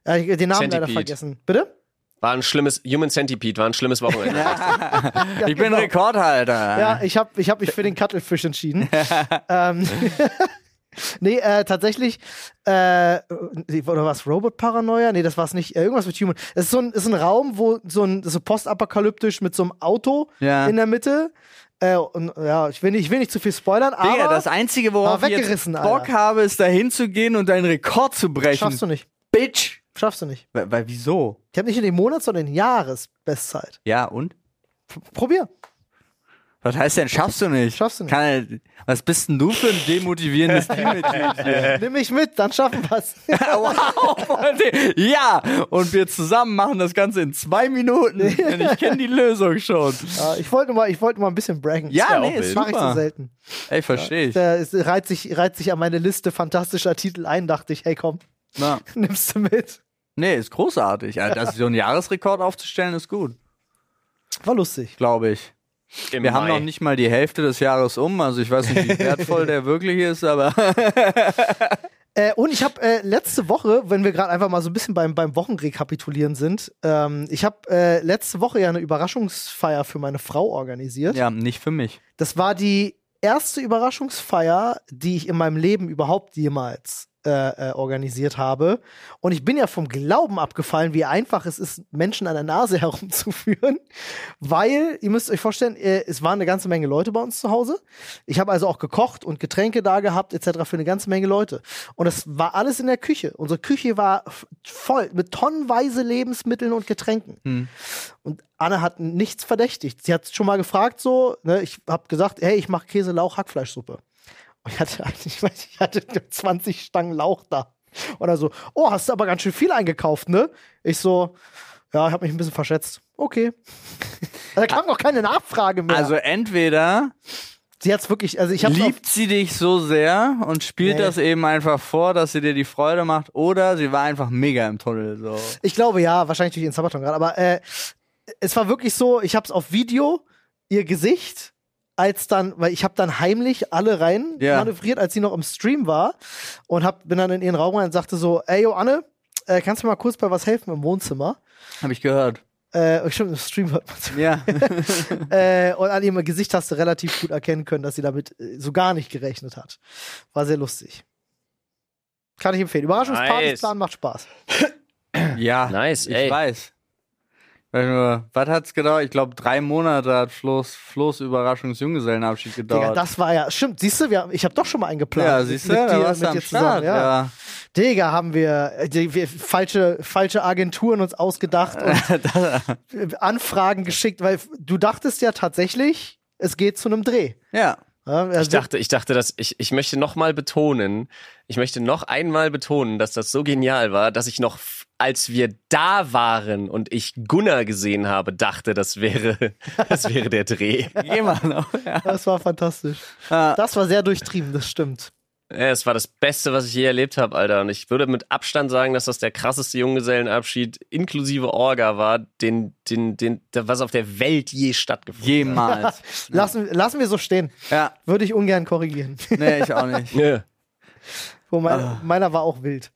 Ja, ich, den Namen leider Centipede. vergessen. Bitte? War ein schlimmes, Human Centipede war ein schlimmes Wochenende. Ja, ich bin genau. Rekordhalter. Ja, ich habe ich hab mich für den Cuttlefish entschieden. ähm, nee, äh, tatsächlich, äh, oder was, Robot Paranoia? Nee, das war's nicht. Äh, irgendwas mit Human. Es ist so ein, ist ein Raum, wo so ein so postapokalyptisch mit so einem Auto Ja. in der Mitte. Äh, und ja, ich will nicht, ich will nicht zu viel spoilern, aber Digga, das Einzige, worauf ich jetzt Bock Alter. habe, ist da hinzugehen und deinen Rekord zu brechen. schaffst du nicht. Bitch. Schaffst du nicht. Weil, weil wieso? Ich habe nicht in den Monats, sondern in Jahresbestzeit. Ja, und? Probier. Was heißt denn, schaffst du nicht? Schaffst du nicht. Kann, was bist denn du für ein demotivierendes Teammitglied hier? Nimm mich mit, dann schaffen wir's. wow, Freunde. Ja, und wir zusammen machen das Ganze in zwei Minuten. Denn ich kenne die Lösung schon. Ja, ich wollte mal, ich wollte mal ein bisschen braggen. Ja, wär nee, wild. mache ich so selten. Ey, verstehe ich. Der es reiht sich, reiht sich an meine Liste fantastischer Titel ein, dachte ich, hey komm, Na, nimmst du mit. Nee, ist großartig. Also, das so einen Jahresrekord aufzustellen, ist gut, War lustig. glaube ich. Im Wir haben Mai. noch nicht mal die Hälfte des Jahres um, also ich weiß nicht, wie wertvoll der wirklich ist, aber Äh, und ich habe äh, letzte Woche, wenn wir gerade einfach mal so ein bisschen beim, beim Wochenrekapitulieren sind, ähm, ich habe äh, letzte Woche ja eine Überraschungsfeier für meine Frau organisiert. ja, nicht für mich. Das war die erste Überraschungsfeier, die ich in meinem Leben überhaupt jemals äh, äh, organisiert habe. Und ich bin ja vom Glauben abgefallen, wie einfach es ist, Menschen an der Nase herumzuführen. Weil, ihr müsst euch vorstellen, äh, es waren eine ganze Menge Leute bei uns zu Hause. Ich habe also auch gekocht und Getränke da gehabt, etc. für eine ganze Menge Leute. Und das war alles in der Küche. Unsere Küche war voll mit tonnenweise Lebensmitteln und Getränken. Hm. Und Anne hat nichts verdächtigt. Sie hat schon mal gefragt, so, ne, ich habe gesagt, hey, ich mache Käse, Lauch, Hackfleischsuppe. Und ich hatte, ich weiß, ich hatte 20 Stangen Lauch da. Oder so, oh, hast du aber ganz schön viel eingekauft, ne? Ich so, ja, ich habe mich ein bisschen verschätzt. Okay. da kam auch keine Nachfrage mehr. Also entweder sie hat's wirklich, also ich habe liebt sie dich so sehr und spielt Nee. das eben einfach vor, dass sie dir die Freude macht, oder sie war einfach mega im Tunnel. So. Ich glaube ja, wahrscheinlich durch den Sabaton gerade, aber äh, es war wirklich so, ich habe es auf Video, ihr Gesicht, als dann, weil ich habe dann heimlich alle rein Ja. manövriert, als sie noch im Stream war und hab, bin dann in ihren Raum rein und sagte so, ey, yo, Anne, äh, kannst du mir mal kurz bei was helfen im Wohnzimmer? Habe ich gehört. Äh, stimmt, im Stream hört man's. Ja. äh, und an ihrem Gesicht hast du relativ gut erkennen können, dass sie damit äh, so gar nicht gerechnet hat. War sehr lustig. Kann ich empfehlen. Überraschungspartys Nice. macht Spaß. ja. Nice, ich ey. weiß. Was hat's gedauert? Ich glaube, drei Monate hat Flo's, Flo's Überraschungsjunggesellenabschied Digga, gedauert. das war ja, stimmt, siehst du, haben- ich habe doch schon mal eingeplant. ja, mit- siehst du, mit da dir, warst du mit am dir zusammen, Start. ja. Ja. Digga, haben wir, äh, die, wir falsche, falsche Agenturen uns ausgedacht und Anfragen geschickt, weil du dachtest ja tatsächlich, es geht zu einem Dreh. ja. Ja, Ich dachte, ich dachte, dass ich, ich möchte noch mal betonen, ich möchte noch einmal betonen, dass das so genial war, dass ich noch, als wir da waren und ich Gunnar gesehen habe, dachte, das wäre, das wäre der Dreh. Mal noch. Ja. das war fantastisch. Ah. Das war sehr durchtrieben, das stimmt. Ja, Es war das Beste, was ich je erlebt habe, Alter. Und ich würde mit Abstand sagen, dass das der krasseste Junggesellenabschied inklusive Orga war, den, den, den, was auf der Welt je stattgefunden Jemals. Lassen, lassen wir so stehen. ja. Würde ich ungern korrigieren. Nee, ich auch nicht. hat. Ja. Wo mein, Ah. Meiner war auch wild.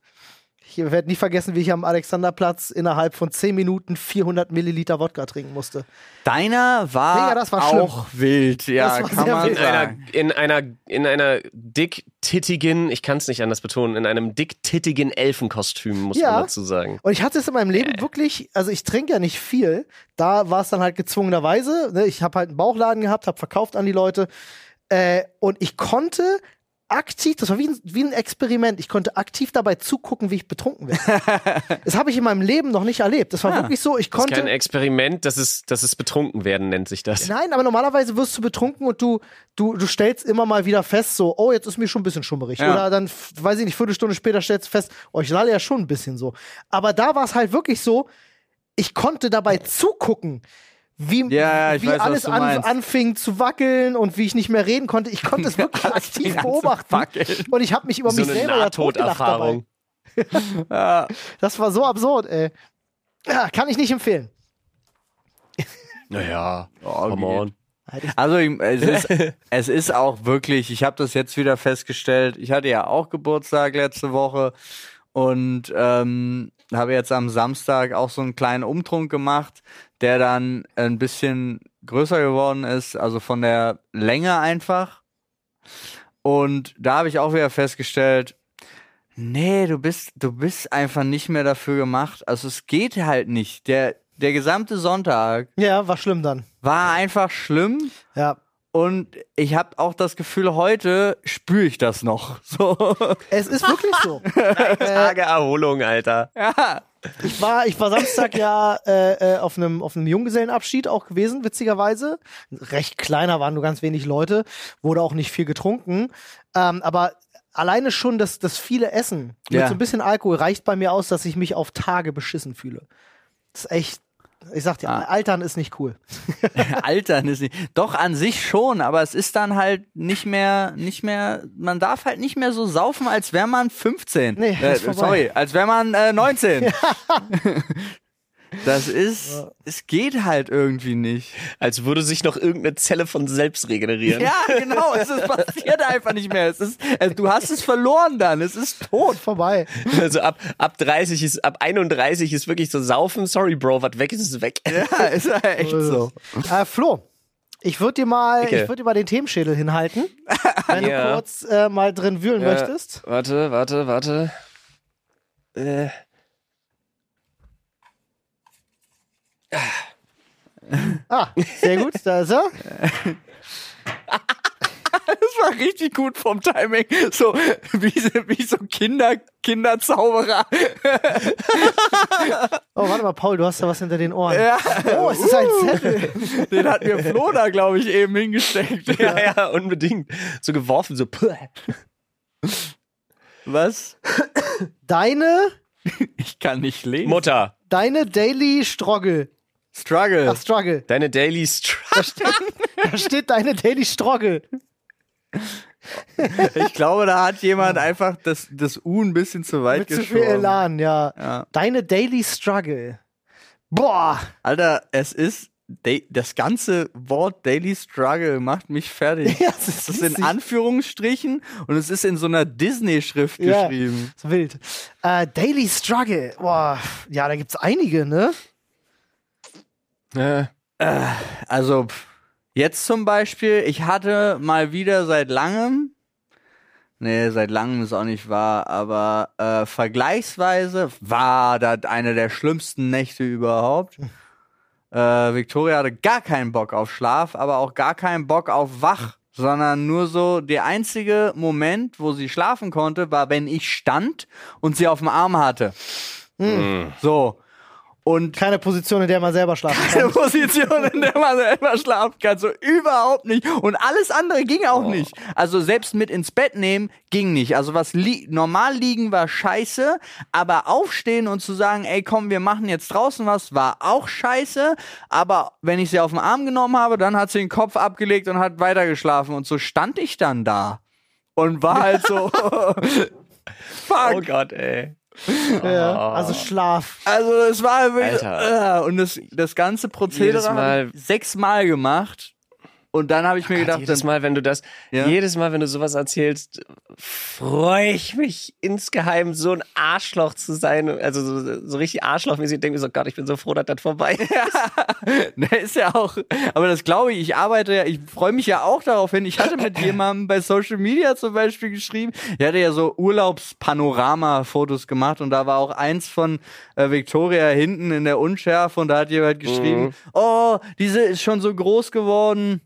Ich werde nie vergessen, wie ich am Alexanderplatz innerhalb von 10 Minuten 400 Milliliter Wodka trinken musste. Deiner war, Digga, das war schlimm. auch wild, ja, Das war kann man wild. In einer, sagen. in einer, in einer dicktittigen, ich kann es nicht anders betonen, in einem dicktittigen Elfenkostüm, muss Ja. man dazu sagen. Und ich hatte es in meinem Leben wirklich, also ich trinke ja nicht viel. Da war es dann halt gezwungenerweise. Ne? Ich habe halt einen Bauchladen gehabt, habe verkauft an die Leute. Äh, und ich konnte aktiv, das war wie ein, wie ein Experiment, ich konnte aktiv dabei zugucken, wie ich betrunken werde. das habe ich in meinem Leben noch nicht erlebt. Das war Ah. wirklich so, ich Das ist kein konnte. Experiment, das ist, das ist betrunken werden, nennt sich das. Nein, aber normalerweise wirst du betrunken und du, du, du stellst immer mal wieder fest, so, oh, jetzt ist mir schon ein bisschen schummerig. Ja. Oder dann, weiß ich nicht, Viertelstunde später stellst du fest, oh, ich lalle ja schon ein bisschen so. Aber da war es halt wirklich so, ich konnte dabei zugucken, wie, ich wie weiß, alles an, anfing zu wackeln und wie ich nicht mehr reden konnte. Ich konnte es wirklich aktiv beobachten. wackeln. Und ich habe mich über So mich selber ja totgelacht dabei. Nahtoderfahrung. Ja. Das war so absurd, ey. Ja, kann ich nicht empfehlen. Naja, Oh, come on. Also es ist, es ist auch wirklich, ich habe das jetzt wieder festgestellt, ich hatte ja auch Geburtstag letzte Woche und ähm, habe jetzt am Samstag auch so einen kleinen Umtrunk gemacht, der dann ein bisschen größer geworden ist, also von der Länge einfach. Und da habe ich auch wieder festgestellt, nee, du bist, du bist einfach nicht mehr dafür gemacht. Also es geht halt nicht. Der, der gesamte Sonntag Ja, war schlimm dann. war einfach schlimm. Ja. Und ich habe auch das Gefühl, heute spüre ich das noch. So. Es ist wirklich so. Tage Erholung, Alter. Ja. Ich war, ich war Samstag ja äh, äh, auf einem auf einem Junggesellenabschied auch gewesen, witzigerweise. Recht kleiner, waren nur ganz wenig Leute, wurde auch nicht viel getrunken. Ähm, aber alleine schon das, das viele Essen mit Ja. so ein bisschen Alkohol reicht bei mir aus, dass ich mich auf Tage beschissen fühle. Das ist echt, ich sag dir, Ah. Altern ist nicht cool. Altern ist nicht. Doch an sich schon, aber es ist dann halt nicht mehr, nicht mehr, man darf halt nicht mehr so saufen, als wäre man 15. Nee, äh, sorry, als wäre man äh, 19. Das ist, es geht halt irgendwie nicht. Als würde sich noch irgendeine Zelle von selbst regenerieren. Ja, genau, es ist passiert einfach nicht mehr. Es ist, äh, du hast es verloren dann, es ist tot. Vorbei. Also ab, ab 30 ist, ab 31 ist wirklich so saufen. Sorry, Bro, was weg ist, ist weg. Ja, ist halt echt so. Äh, Flo, ich würde dir mal, Dicke. ich würde dir mal den Themenschädel hinhalten, wenn Ja. du kurz äh, mal drin wühlen Ja. möchtest. Warte, warte, warte. Äh, Ah, sehr gut, da ist er. Das war richtig gut vom Timing. So wie, wie so Kinder, Kinderzauberer. Oh, warte mal, Paul, du hast da was hinter den Ohren. Ja. Oh, es ist ein Zettel. Den hat mir Flo da, glaube ich, eben hingesteckt. ja, ja, unbedingt. So geworfen, so. Was? Deine, Ich kann nicht lesen. Mutter, deine Daily Struggle. Struggle. Ach, Struggle. deine Daily Struggle. Da steht deine Daily Struggle. Ich glaube, da hat jemand einfach das, das U ein bisschen zu weit Mit zu geschoben. viel Elan, ja. Ja. Deine Daily Struggle. Boah. Alter, es ist da- das ganze Wort Daily Struggle macht mich fertig. Ja, es ist das ist in. Anführungsstrichen und es ist in so einer Disney-Schrift Ja. geschrieben. Ist wild. Äh, Daily Struggle. Boah. Ja, da gibt's einige, ne? Äh, Also pff, jetzt zum Beispiel, ich hatte mal wieder seit langem, nee, seit langem ist auch nicht wahr, aber äh, vergleichsweise war das eine der schlimmsten Nächte überhaupt. Äh, Victoria hatte gar keinen Bock auf Schlaf, aber auch gar keinen Bock auf Wach, sondern nur so der einzige Moment, wo sie schlafen konnte, war, wenn ich stand und sie auf dem Arm hatte. So. Und Keine Position, in der man selber schlafen kann. eine Position, in der man selber schlafen kann. So überhaupt nicht. Und alles andere ging auch nicht. Also selbst mit ins Bett nehmen ging nicht. Also was li normal liegen war scheiße, aber aufstehen und zu sagen, ey komm, wir machen jetzt draußen was, war auch scheiße. Aber wenn ich sie auf den Arm genommen habe, dann hat sie den Kopf abgelegt und hat weitergeschlafen. Und so stand ich dann da. Und war halt so. Fuck. oh Gott, ey. Ja, also Schlaf. Also es war wirklich, Alter. äh, und das, das ganze Prozedere Jedes habe Mal- ich sechsmal gemacht Und dann habe ich mir Gott, gedacht, jedes Mal, wenn du das, Ja. jedes Mal, wenn du sowas erzählst, freue ich mich insgeheim, so ein Arschloch zu sein. Also so, so richtig arschlochmäßig. Ich denke mir so, Gott, ich bin so froh, dass das vorbei ist. Ne, ist ja auch, aber das glaube ich, ich arbeite ja, ich freue mich ja auch darauf hin. Ich hatte mit jemandem bei Social Media zum Beispiel geschrieben, der hatte ja so Urlaubspanorama-Fotos gemacht und da war auch eins von äh, Victoria hinten in der Unschärfe und da hat jemand geschrieben, Mhm. oh, diese ist schon so groß geworden.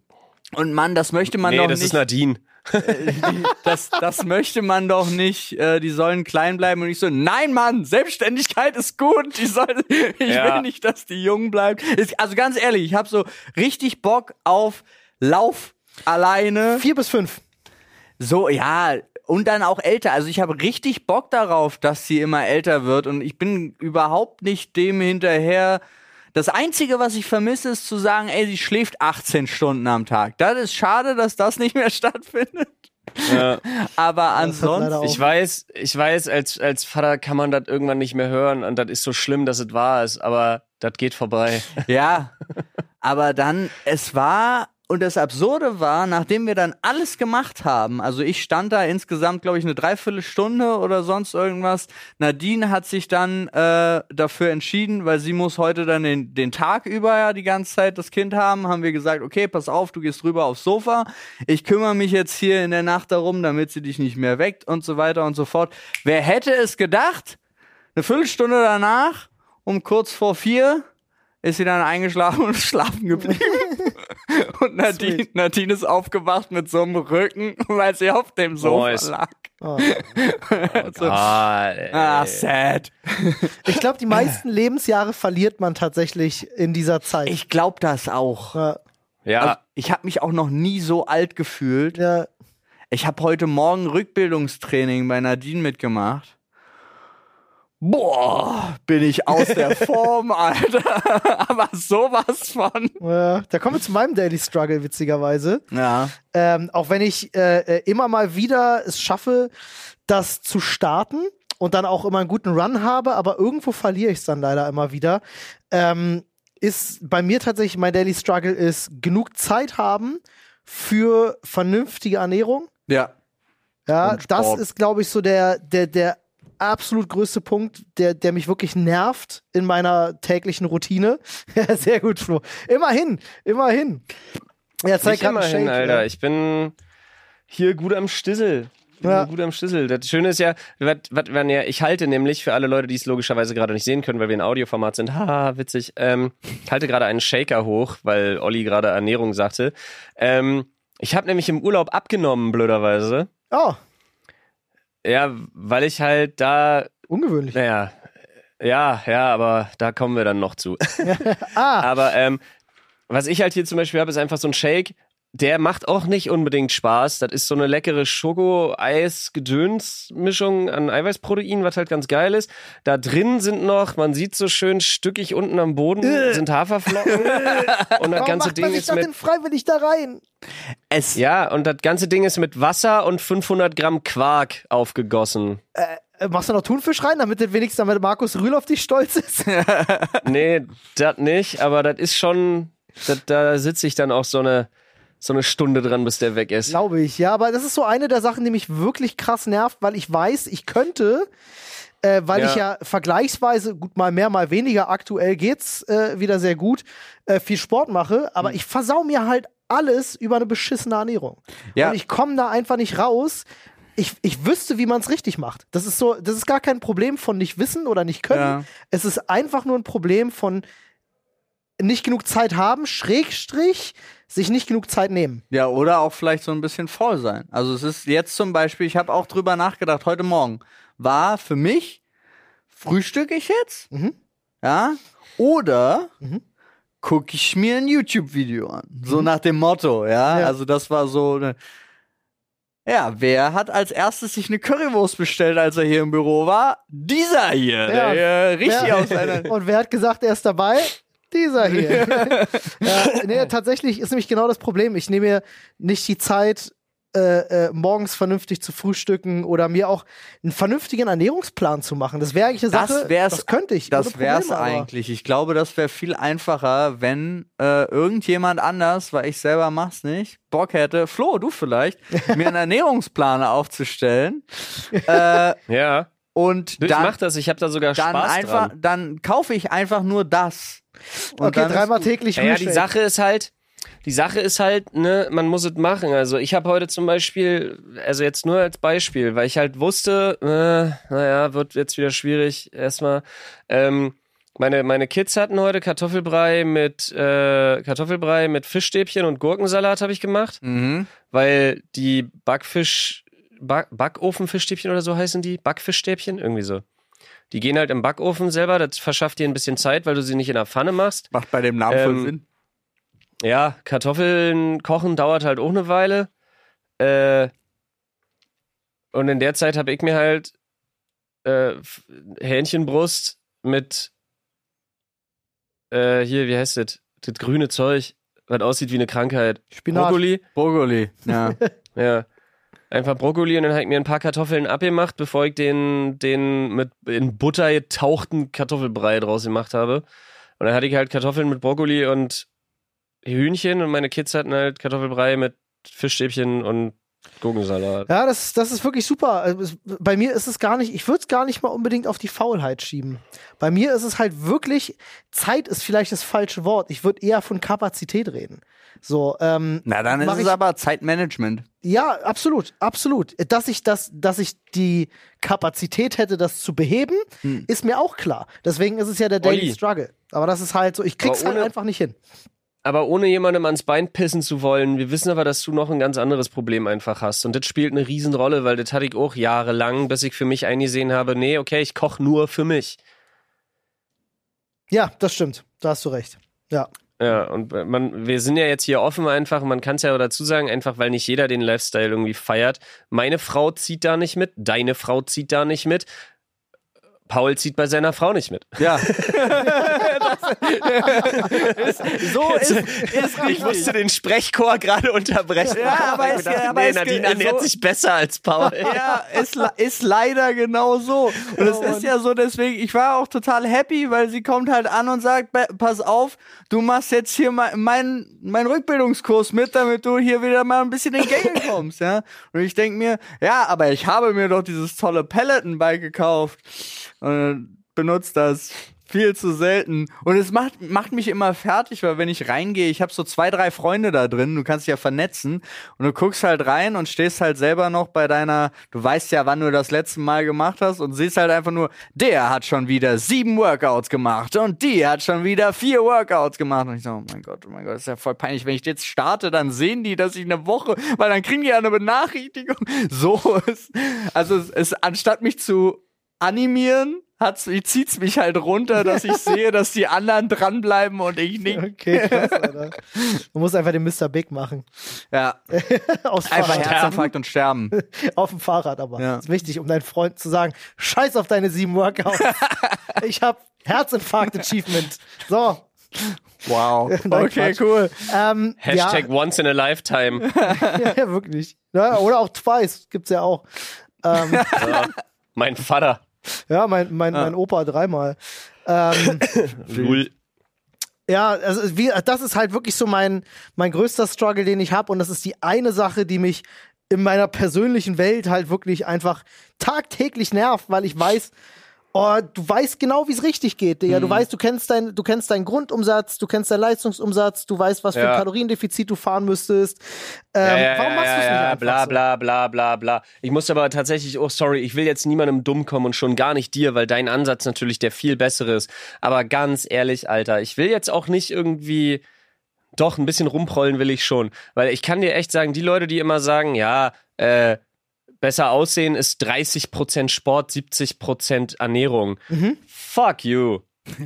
Und Mann, das möchte man nee, doch das nicht. ist Nadine. die, das, das möchte man doch nicht. Äh, die sollen klein bleiben und ich so, nein, Mann, Selbstständigkeit ist gut. Die soll, ich Ja. will nicht, dass die jung bleibt. Ist, also ganz ehrlich, ich habe so richtig Bock auf Lauf alleine. Vier bis fünf. So, ja. Und dann auch älter. Also ich habe richtig Bock darauf, dass sie immer älter wird. Und ich bin überhaupt nicht dem hinterher. Das Einzige, was ich vermisse, ist zu sagen, ey, sie schläft 18 Stunden am Tag. Das ist schade, dass das nicht mehr stattfindet. Ja. Aber ansonsten. Ich weiß, ich weiß, als, als Vater kann man das irgendwann nicht mehr hören und das ist so schlimm, dass es wahr ist, aber das geht vorbei. Ja, aber dann, es war, und das Absurde war, nachdem wir dann alles gemacht haben, also ich stand da insgesamt, glaube ich, eine Dreiviertelstunde oder sonst irgendwas. Nadine hat sich dann äh, dafür entschieden, weil sie muss heute dann den, den Tag über ja die ganze Zeit das Kind haben, haben wir gesagt, okay, pass auf, du gehst rüber aufs Sofa. Ich kümmere mich jetzt hier in der Nacht darum, damit sie dich nicht mehr weckt und so weiter und so fort. Wer hätte es gedacht? Eine Viertelstunde danach, um kurz vor vier, ist sie dann eingeschlafen und schlafen geblieben. und Nadine, Sweet. Nadine ist aufgewacht mit so einem Rücken, weil sie auf dem Sofa Nice. lag. Oh. so, Ah, ey. ah, sad. Ich glaube, die meisten Lebensjahre verliert man tatsächlich in dieser Zeit. Ich glaube das auch. ja, ja, Also, ich habe mich auch noch nie so alt gefühlt. ja, Ich habe heute Morgen Rückbildungstraining bei Nadine mitgemacht. Boah, bin ich aus der Form, Alter. Aber sowas von. ja. Da kommen wir zu meinem Daily Struggle, witzigerweise. Ja. Ähm, auch wenn ich äh, äh, immer mal wieder es schaffe, das zu starten und dann auch immer einen guten Run habe, aber irgendwo verliere ich es dann leider immer wieder. Ähm, ist bei mir tatsächlich mein Daily Struggle ist genug Zeit haben für vernünftige Ernährung. Ja. Ja, das ist, glaube ich, so der, der, der absolut größte Punkt, der, der mich wirklich nervt in meiner täglichen Routine. Sehr gut, Flo. Immerhin, immerhin. Ja, zeig nicht immerhin, Shake. Alter. ja. Ich bin hier gut am Stissel. Ja. gut am Stissel. Das Schöne ist ja, wat, wat, wenn ja, ich halte nämlich für alle Leute, die es logischerweise gerade nicht sehen können, weil wir in Audioformat sind, haha, witzig, ähm, ich halte gerade einen Shaker hoch, weil Olli gerade Ernährung sagte. Ähm, ich habe nämlich im Urlaub abgenommen, blöderweise. Oh, Ja, weil ich halt da, ungewöhnlich. naja, ja, ja, aber da kommen wir dann noch zu. Ah, Aber ähm, was ich halt hier zum Beispiel habe, ist einfach so ein Shake. Der macht auch nicht unbedingt Spaß. Das ist so eine leckere Schoko-Eis-Gedöns-Mischung an Eiweißprotein, was halt ganz geil ist. Da drin sind noch, man sieht so schön stückig unten am Boden, Äh. sind Haferflocken. und das warum ganze macht Ding man sich ist doch mit. denn freiwillig da rein? Es, Ja, und das ganze Ding ist mit Wasser und 500 Gramm Quark aufgegossen. Äh, machst du noch Thunfisch rein, damit wenigstens damit Markus Rühl auf dich stolz ist? Nee, das nicht, aber das ist schon, dat, da sitze ich dann auch so eine, so eine Stunde dran, bis der weg ist. Glaube ich, ja. Aber das ist so eine der Sachen, die mich wirklich krass nervt, weil ich weiß, ich könnte, äh, weil Ja. ich ja vergleichsweise, gut, mal mehr, mal weniger, aktuell geht's äh, wieder sehr gut, äh, viel Sport mache, aber ich versau mir halt alles über eine beschissene Ernährung. Ja. Und ich komme da einfach nicht raus. Ich, ich wüsste, wie man es richtig macht. Das ist so, das ist gar kein Problem von nicht wissen oder nicht können. Ja. Es ist einfach nur ein Problem von nicht genug Zeit haben, Schrägstrich, sich nicht genug Zeit nehmen. Ja, oder auch vielleicht so ein bisschen faul sein. Also es ist jetzt zum Beispiel, ich habe auch drüber nachgedacht, heute Morgen war für mich, frühstücke ich jetzt? Mhm. Ja? Oder Mhm. gucke ich mir ein YouTube-Video an? So nach dem Motto, ja? Ja. Also das war so eine. Ja, wer hat als erstes sich eine Currywurst bestellt, als er hier im Büro war? Dieser hier. Ja. Der äh, richtig Wer- aus einer. Und wer hat gesagt, er ist dabei? Dieser hier. ja, nee, tatsächlich ist nämlich genau das Problem. Ich nehme mir nicht die Zeit, äh, äh, morgens vernünftig zu frühstücken oder mir auch einen vernünftigen Ernährungsplan zu machen. Das wäre eigentlich eine Das Sache, wär's- das könnte ich. Das Probleme, aber- eigentlich. Ich glaube, das wäre viel einfacher, wenn äh, irgendjemand anders, weil ich selber mach's nicht, Bock hätte, Flo, du vielleicht, mir einen Ernährungsplan aufzustellen. äh, Ja. Und Ich dann, mach das, ich habe da sogar dann Spaß einfach, dran. dann kaufe ich einfach nur das. Und Okay, dreimal täglich Ja, ja, die. Sache ist halt, die Sache ist halt, ne, man muss es machen. Also ich habe heute zum Beispiel, also jetzt nur als Beispiel, weil ich halt wusste, äh, naja, wird jetzt wieder schwierig. Erstmal, ähm, meine, meine Kids hatten heute Kartoffelbrei mit äh, Kartoffelbrei mit Fischstäbchen und Gurkensalat habe ich gemacht, Mhm. weil die Backfisch, Back, Backofenfischstäbchen oder so heißen die, Backfischstäbchen, irgendwie so. Die gehen halt im Backofen selber, das verschafft dir ein bisschen Zeit, weil du sie nicht in der Pfanne machst. Macht bei dem Namen voll Ähm, Sinn. Ja, Kartoffeln kochen dauert halt auch eine Weile. Äh, und in der Zeit habe ich mir halt äh, Hähnchenbrust mit äh, hier, wie heißt das? Das grüne Zeug, was aussieht wie eine Krankheit. Spinat. Brokkoli. Brokkoli. Ja. Ja. Einfach Brokkoli und dann habe ich mir ein paar Kartoffeln abgemacht, bevor ich den, den mit in Butter getauchten Kartoffelbrei draus gemacht habe. Und dann hatte ich halt Kartoffeln mit Brokkoli und Hühnchen und meine Kids hatten halt Kartoffelbrei mit Fischstäbchen und Gurkensalat. Ja, das, das ist wirklich super. Also Bei mir ist es gar nicht, ich würde es gar nicht mal unbedingt auf die Faulheit schieben. Bei mir ist es halt wirklich, Zeit ist vielleicht das falsche Wort. Ich würde eher von Kapazität reden. So, ähm, Na, dann ist es aber Zeitmanagement. ja, absolut, absolut. Dass ich das, dass ich die Kapazität hätte, das zu beheben, Hm. ist mir auch klar. Deswegen ist es ja der Daily Olli. Struggle. Aber das ist halt so, ich krieg's halt ohne- einfach nicht hin. Aber ohne jemandem ans Bein pissen zu wollen, wir wissen aber, dass du noch ein ganz anderes Problem einfach hast. Und das spielt eine Riesenrolle, weil das hatte ich auch jahrelang, bis ich für mich eingesehen habe, nee, okay, ich koche nur für mich. Ja, das stimmt. Da hast du recht. Ja. Ja, und man, wir sind ja jetzt hier offen einfach, man kann es ja dazu sagen, einfach weil nicht jeder den Lifestyle irgendwie feiert. Meine Frau zieht da nicht mit, deine Frau zieht da nicht mit, Paul zieht bei seiner Frau nicht mit. Ja. das, ist, so ist, ist Ich musste den Sprechchor gerade unterbrechen. Ja, aber es- dachte, aber nee, Nadine ernährt so- sich besser als Paul. Ja, ist, ist leider genau so. Und es Oh ist ja so, deswegen, ich war auch total happy, weil sie kommt halt an und sagt, "Be- pass auf, du machst jetzt hier mein, mein, mein Rückbildungskurs mit, damit du hier wieder mal ein bisschen in Gänge kommst, ja. Und ich denk mir, ja, aber ich habe mir doch dieses tolle Peloton-Bike gekauft benutzt das viel zu selten. Und es macht, macht mich immer fertig, weil wenn ich reingehe, ich habe so zwei, drei Freunde da drin, du kannst dich ja vernetzen und du guckst halt rein und stehst halt selber noch bei deiner, du weißt ja, wann du das letzte Mal gemacht hast und siehst halt einfach nur, der hat schon wieder sieben Workouts gemacht und die hat schon wieder vier Workouts gemacht. Und ich so, oh mein Gott, oh mein Gott, ist ja voll peinlich. Wenn ich jetzt starte, dann sehen die, dass ich eine Woche, weil dann kriegen die ja eine Benachrichtigung. So ist, also es ist, anstatt mich zu animieren, hat's, zieht's mich halt runter, dass ich sehe, dass die anderen dranbleiben und ich nicht. Okay, krass, Alter. Du musst einfach den Mr. Big machen. Ja, Aufs einfach Fahrrad. Herzinfarkt und sterben. Auf dem Fahrrad aber. Ja. ist wichtig, um deinen Freunden zu sagen, scheiß auf deine sieben Workouts. ich hab Herzinfarkt-Achievement. So. Wow. Nein, Okay, Quatsch. cool. Ähm, Hashtag once in a lifetime. Ja, ja, wirklich. Ja, oder auch twice, gibt's ja auch. Ähm, Ja. Mein Vater. Ja, mein, mein, mein Opa dreimal. Ähm, Lul. Ja, also wie, das ist halt wirklich so mein, mein größter Struggle, den ich habe. Und das ist die eine Sache, die mich in meiner persönlichen Welt halt wirklich einfach tagtäglich nervt, weil ich weiß, oh, du weißt genau, wie es richtig geht, Digga. Du weißt, du kennst dein, du kennst deinen Grundumsatz, du kennst deinen Leistungsumsatz, du weißt, was für Ja. ein Kaloriendefizit du fahren müsstest. Ähm, warum machst du es nicht einfach bla bla bla bla bla. Ich muss aber tatsächlich, oh sorry, ich will jetzt niemandem dumm kommen und schon gar nicht dir, weil dein Ansatz natürlich der viel bessere ist. Aber ganz ehrlich, Alter, ich will jetzt auch nicht irgendwie. Doch, ein bisschen rumprollen will ich schon. Weil ich kann dir echt sagen, die Leute, die immer sagen, ja, äh, besser aussehen ist 30% Sport, 70% Ernährung. Mhm. Fuck you.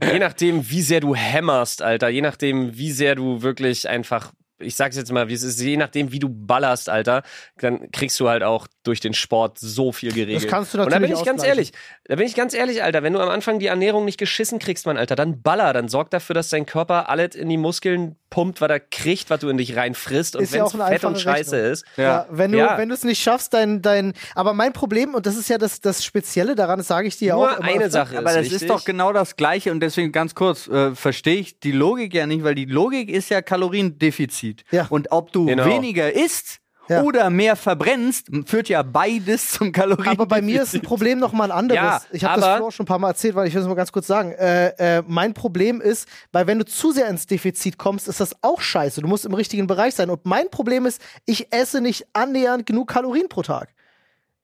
je nachdem, wie sehr du hämmerst, Alter, je nachdem, wie sehr du wirklich einfach ich sag's jetzt mal, wie es ist, je nachdem, wie du ballerst, Alter, dann kriegst du halt auch durch den Sport so viel geregelt. Das kannst du Und da bin natürlich ich ganz ehrlich, da bin ich ganz ehrlich, Alter, wenn du am Anfang die Ernährung nicht geschissen kriegst, mein Alter, dann baller, dann sorg dafür, dass dein Körper alles in die Muskeln pumpt, was er kriegt, was du in dich reinfrisst und Ist ja wenn auch es eine fett und scheiße Rechnung. ist. Ja, wenn du Ja. wenn du es nicht schaffst, dein dein aber mein Problem und das ist ja das das Spezielle daran, das sage ich dir Nur auch immer eine. Sache Aber ist das wichtig. ist doch genau das Gleiche und deswegen ganz kurz, äh, verstehe ich die Logik ja nicht, weil die Logik ist ja Kaloriendefizit. Ja. Und ob du Genau. weniger isst Ja. oder mehr verbrennst, führt ja beides zum Kaloriendefizit. Aber bei mir ist ein Problem noch mal ein anderes. Ja, ich habe das Flo auch schon ein paar Mal erzählt, weil ich will es mal ganz kurz sagen. Äh, äh, mein Problem ist, weil wenn du zu sehr ins Defizit kommst, ist das auch scheiße. Du musst im richtigen Bereich sein. Und mein Problem ist, ich esse nicht annähernd genug Kalorien pro Tag.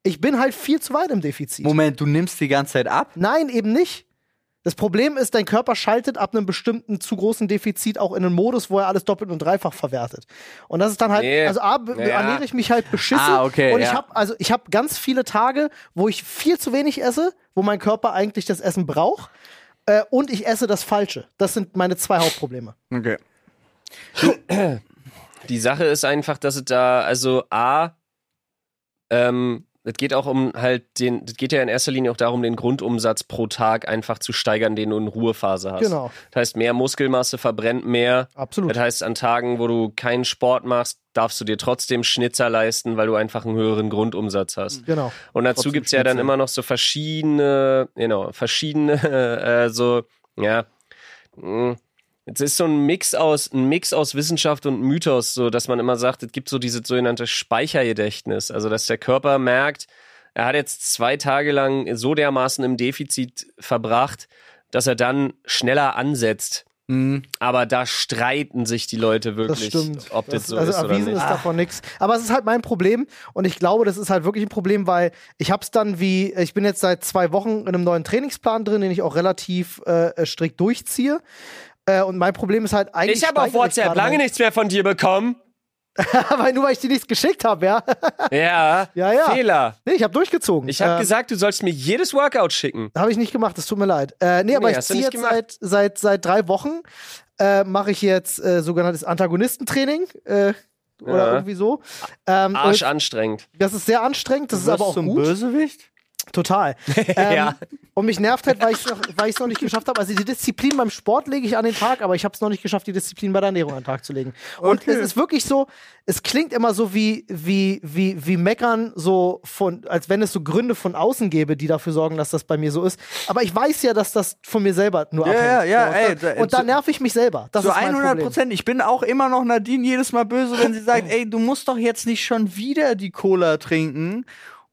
Ich bin halt viel zu weit im Defizit. Moment, du nimmst die ganze Zeit ab? Nein, eben nicht. Das Problem ist, dein Körper schaltet ab einem bestimmten zu großen Defizit auch in einen Modus, wo er alles doppelt und dreifach verwertet. Und das ist dann halt, Nee. also A, Ja. ernähre ich mich halt beschissen. Ah, okay, und ich ja. habe also ich habe ganz viele Tage, wo ich viel zu wenig esse, wo mein Körper eigentlich das Essen braucht. Äh, und ich esse das Falsche. Das sind meine zwei Hauptprobleme. Okay. Die Sache ist einfach, dass es da, also A, ähm, es geht auch um halt den, es geht ja in erster Linie auch darum, den Grundumsatz pro Tag einfach zu steigern, den du in Ruhephase hast. Genau. Das heißt, mehr Muskelmasse verbrennt mehr. Absolut. Das heißt, an Tagen, wo du keinen Sport machst, darfst du dir trotzdem Schnitzer leisten, weil du einfach einen höheren Grundumsatz hast. Genau. Und dazu Trotzdem gibt's ja dann immer noch so verschiedene, genau, verschiedene, äh, so, ja, mh, es ist so ein Mix aus, ein Mix aus Wissenschaft und Mythos, so dass man immer sagt, es gibt so dieses sogenannte Speichergedächtnis. Also, dass der Körper merkt, er hat jetzt zwei Tage lang so dermaßen im Defizit verbracht, dass er dann schneller ansetzt. Mhm. Aber da streiten sich die Leute Das wirklich, stimmt. ob das, Das- so also ist oder erwiesen ist davon nichts. Aber es ist halt mein Problem und ich glaube, das ist halt wirklich ein Problem, weil ich habe es dann wie, ich bin jetzt seit zwei Wochen in einem neuen Trainingsplan drin, den ich auch relativ äh, strikt durchziehe. Äh, und mein Problem ist halt eigentlich. Ich habe auf WhatsApp lange nichts mehr von dir bekommen. weil nur weil ich dir nichts geschickt habe, ja. Ja, Ja, ja. Fehler. nee, ich habe durchgezogen. Ich habe Ähm, gesagt, du sollst mir jedes Workout schicken. Habe ich nicht gemacht, das tut mir leid. Äh, nee, aber Nee, ich hast du ziehe jetzt gemacht. seit, seit, seit drei Wochen, äh, mache ich jetzt äh, sogenanntes Antagonistentraining. Äh, oder Ja. irgendwie so. Ähm, Arsch anstrengend. das ist sehr anstrengend, das ist aber auch zum gut. Bösewicht? Total. ähm, Ja. Und mich nervt halt, weil ich es noch, noch nicht geschafft habe. Also die Disziplin beim Sport lege ich an den Tag, aber ich habe es noch nicht geschafft, die Disziplin bei der Ernährung an den Tag zu legen. Und Okay. es ist wirklich so, es klingt immer so wie, wie, wie, wie meckern, so von, als wenn es so Gründe von außen gäbe, die dafür sorgen, dass das bei mir so ist. Aber ich weiß ja, dass das von mir selber nur Ja, abhängt. ja, ja, so, ey, und da, und nerv ich mich selber. Das mein 100 Problem. Prozent. Ich bin auch immer noch Nadine jedes Mal böse, wenn sie sagt, ey, du musst doch jetzt nicht schon wieder die Cola trinken.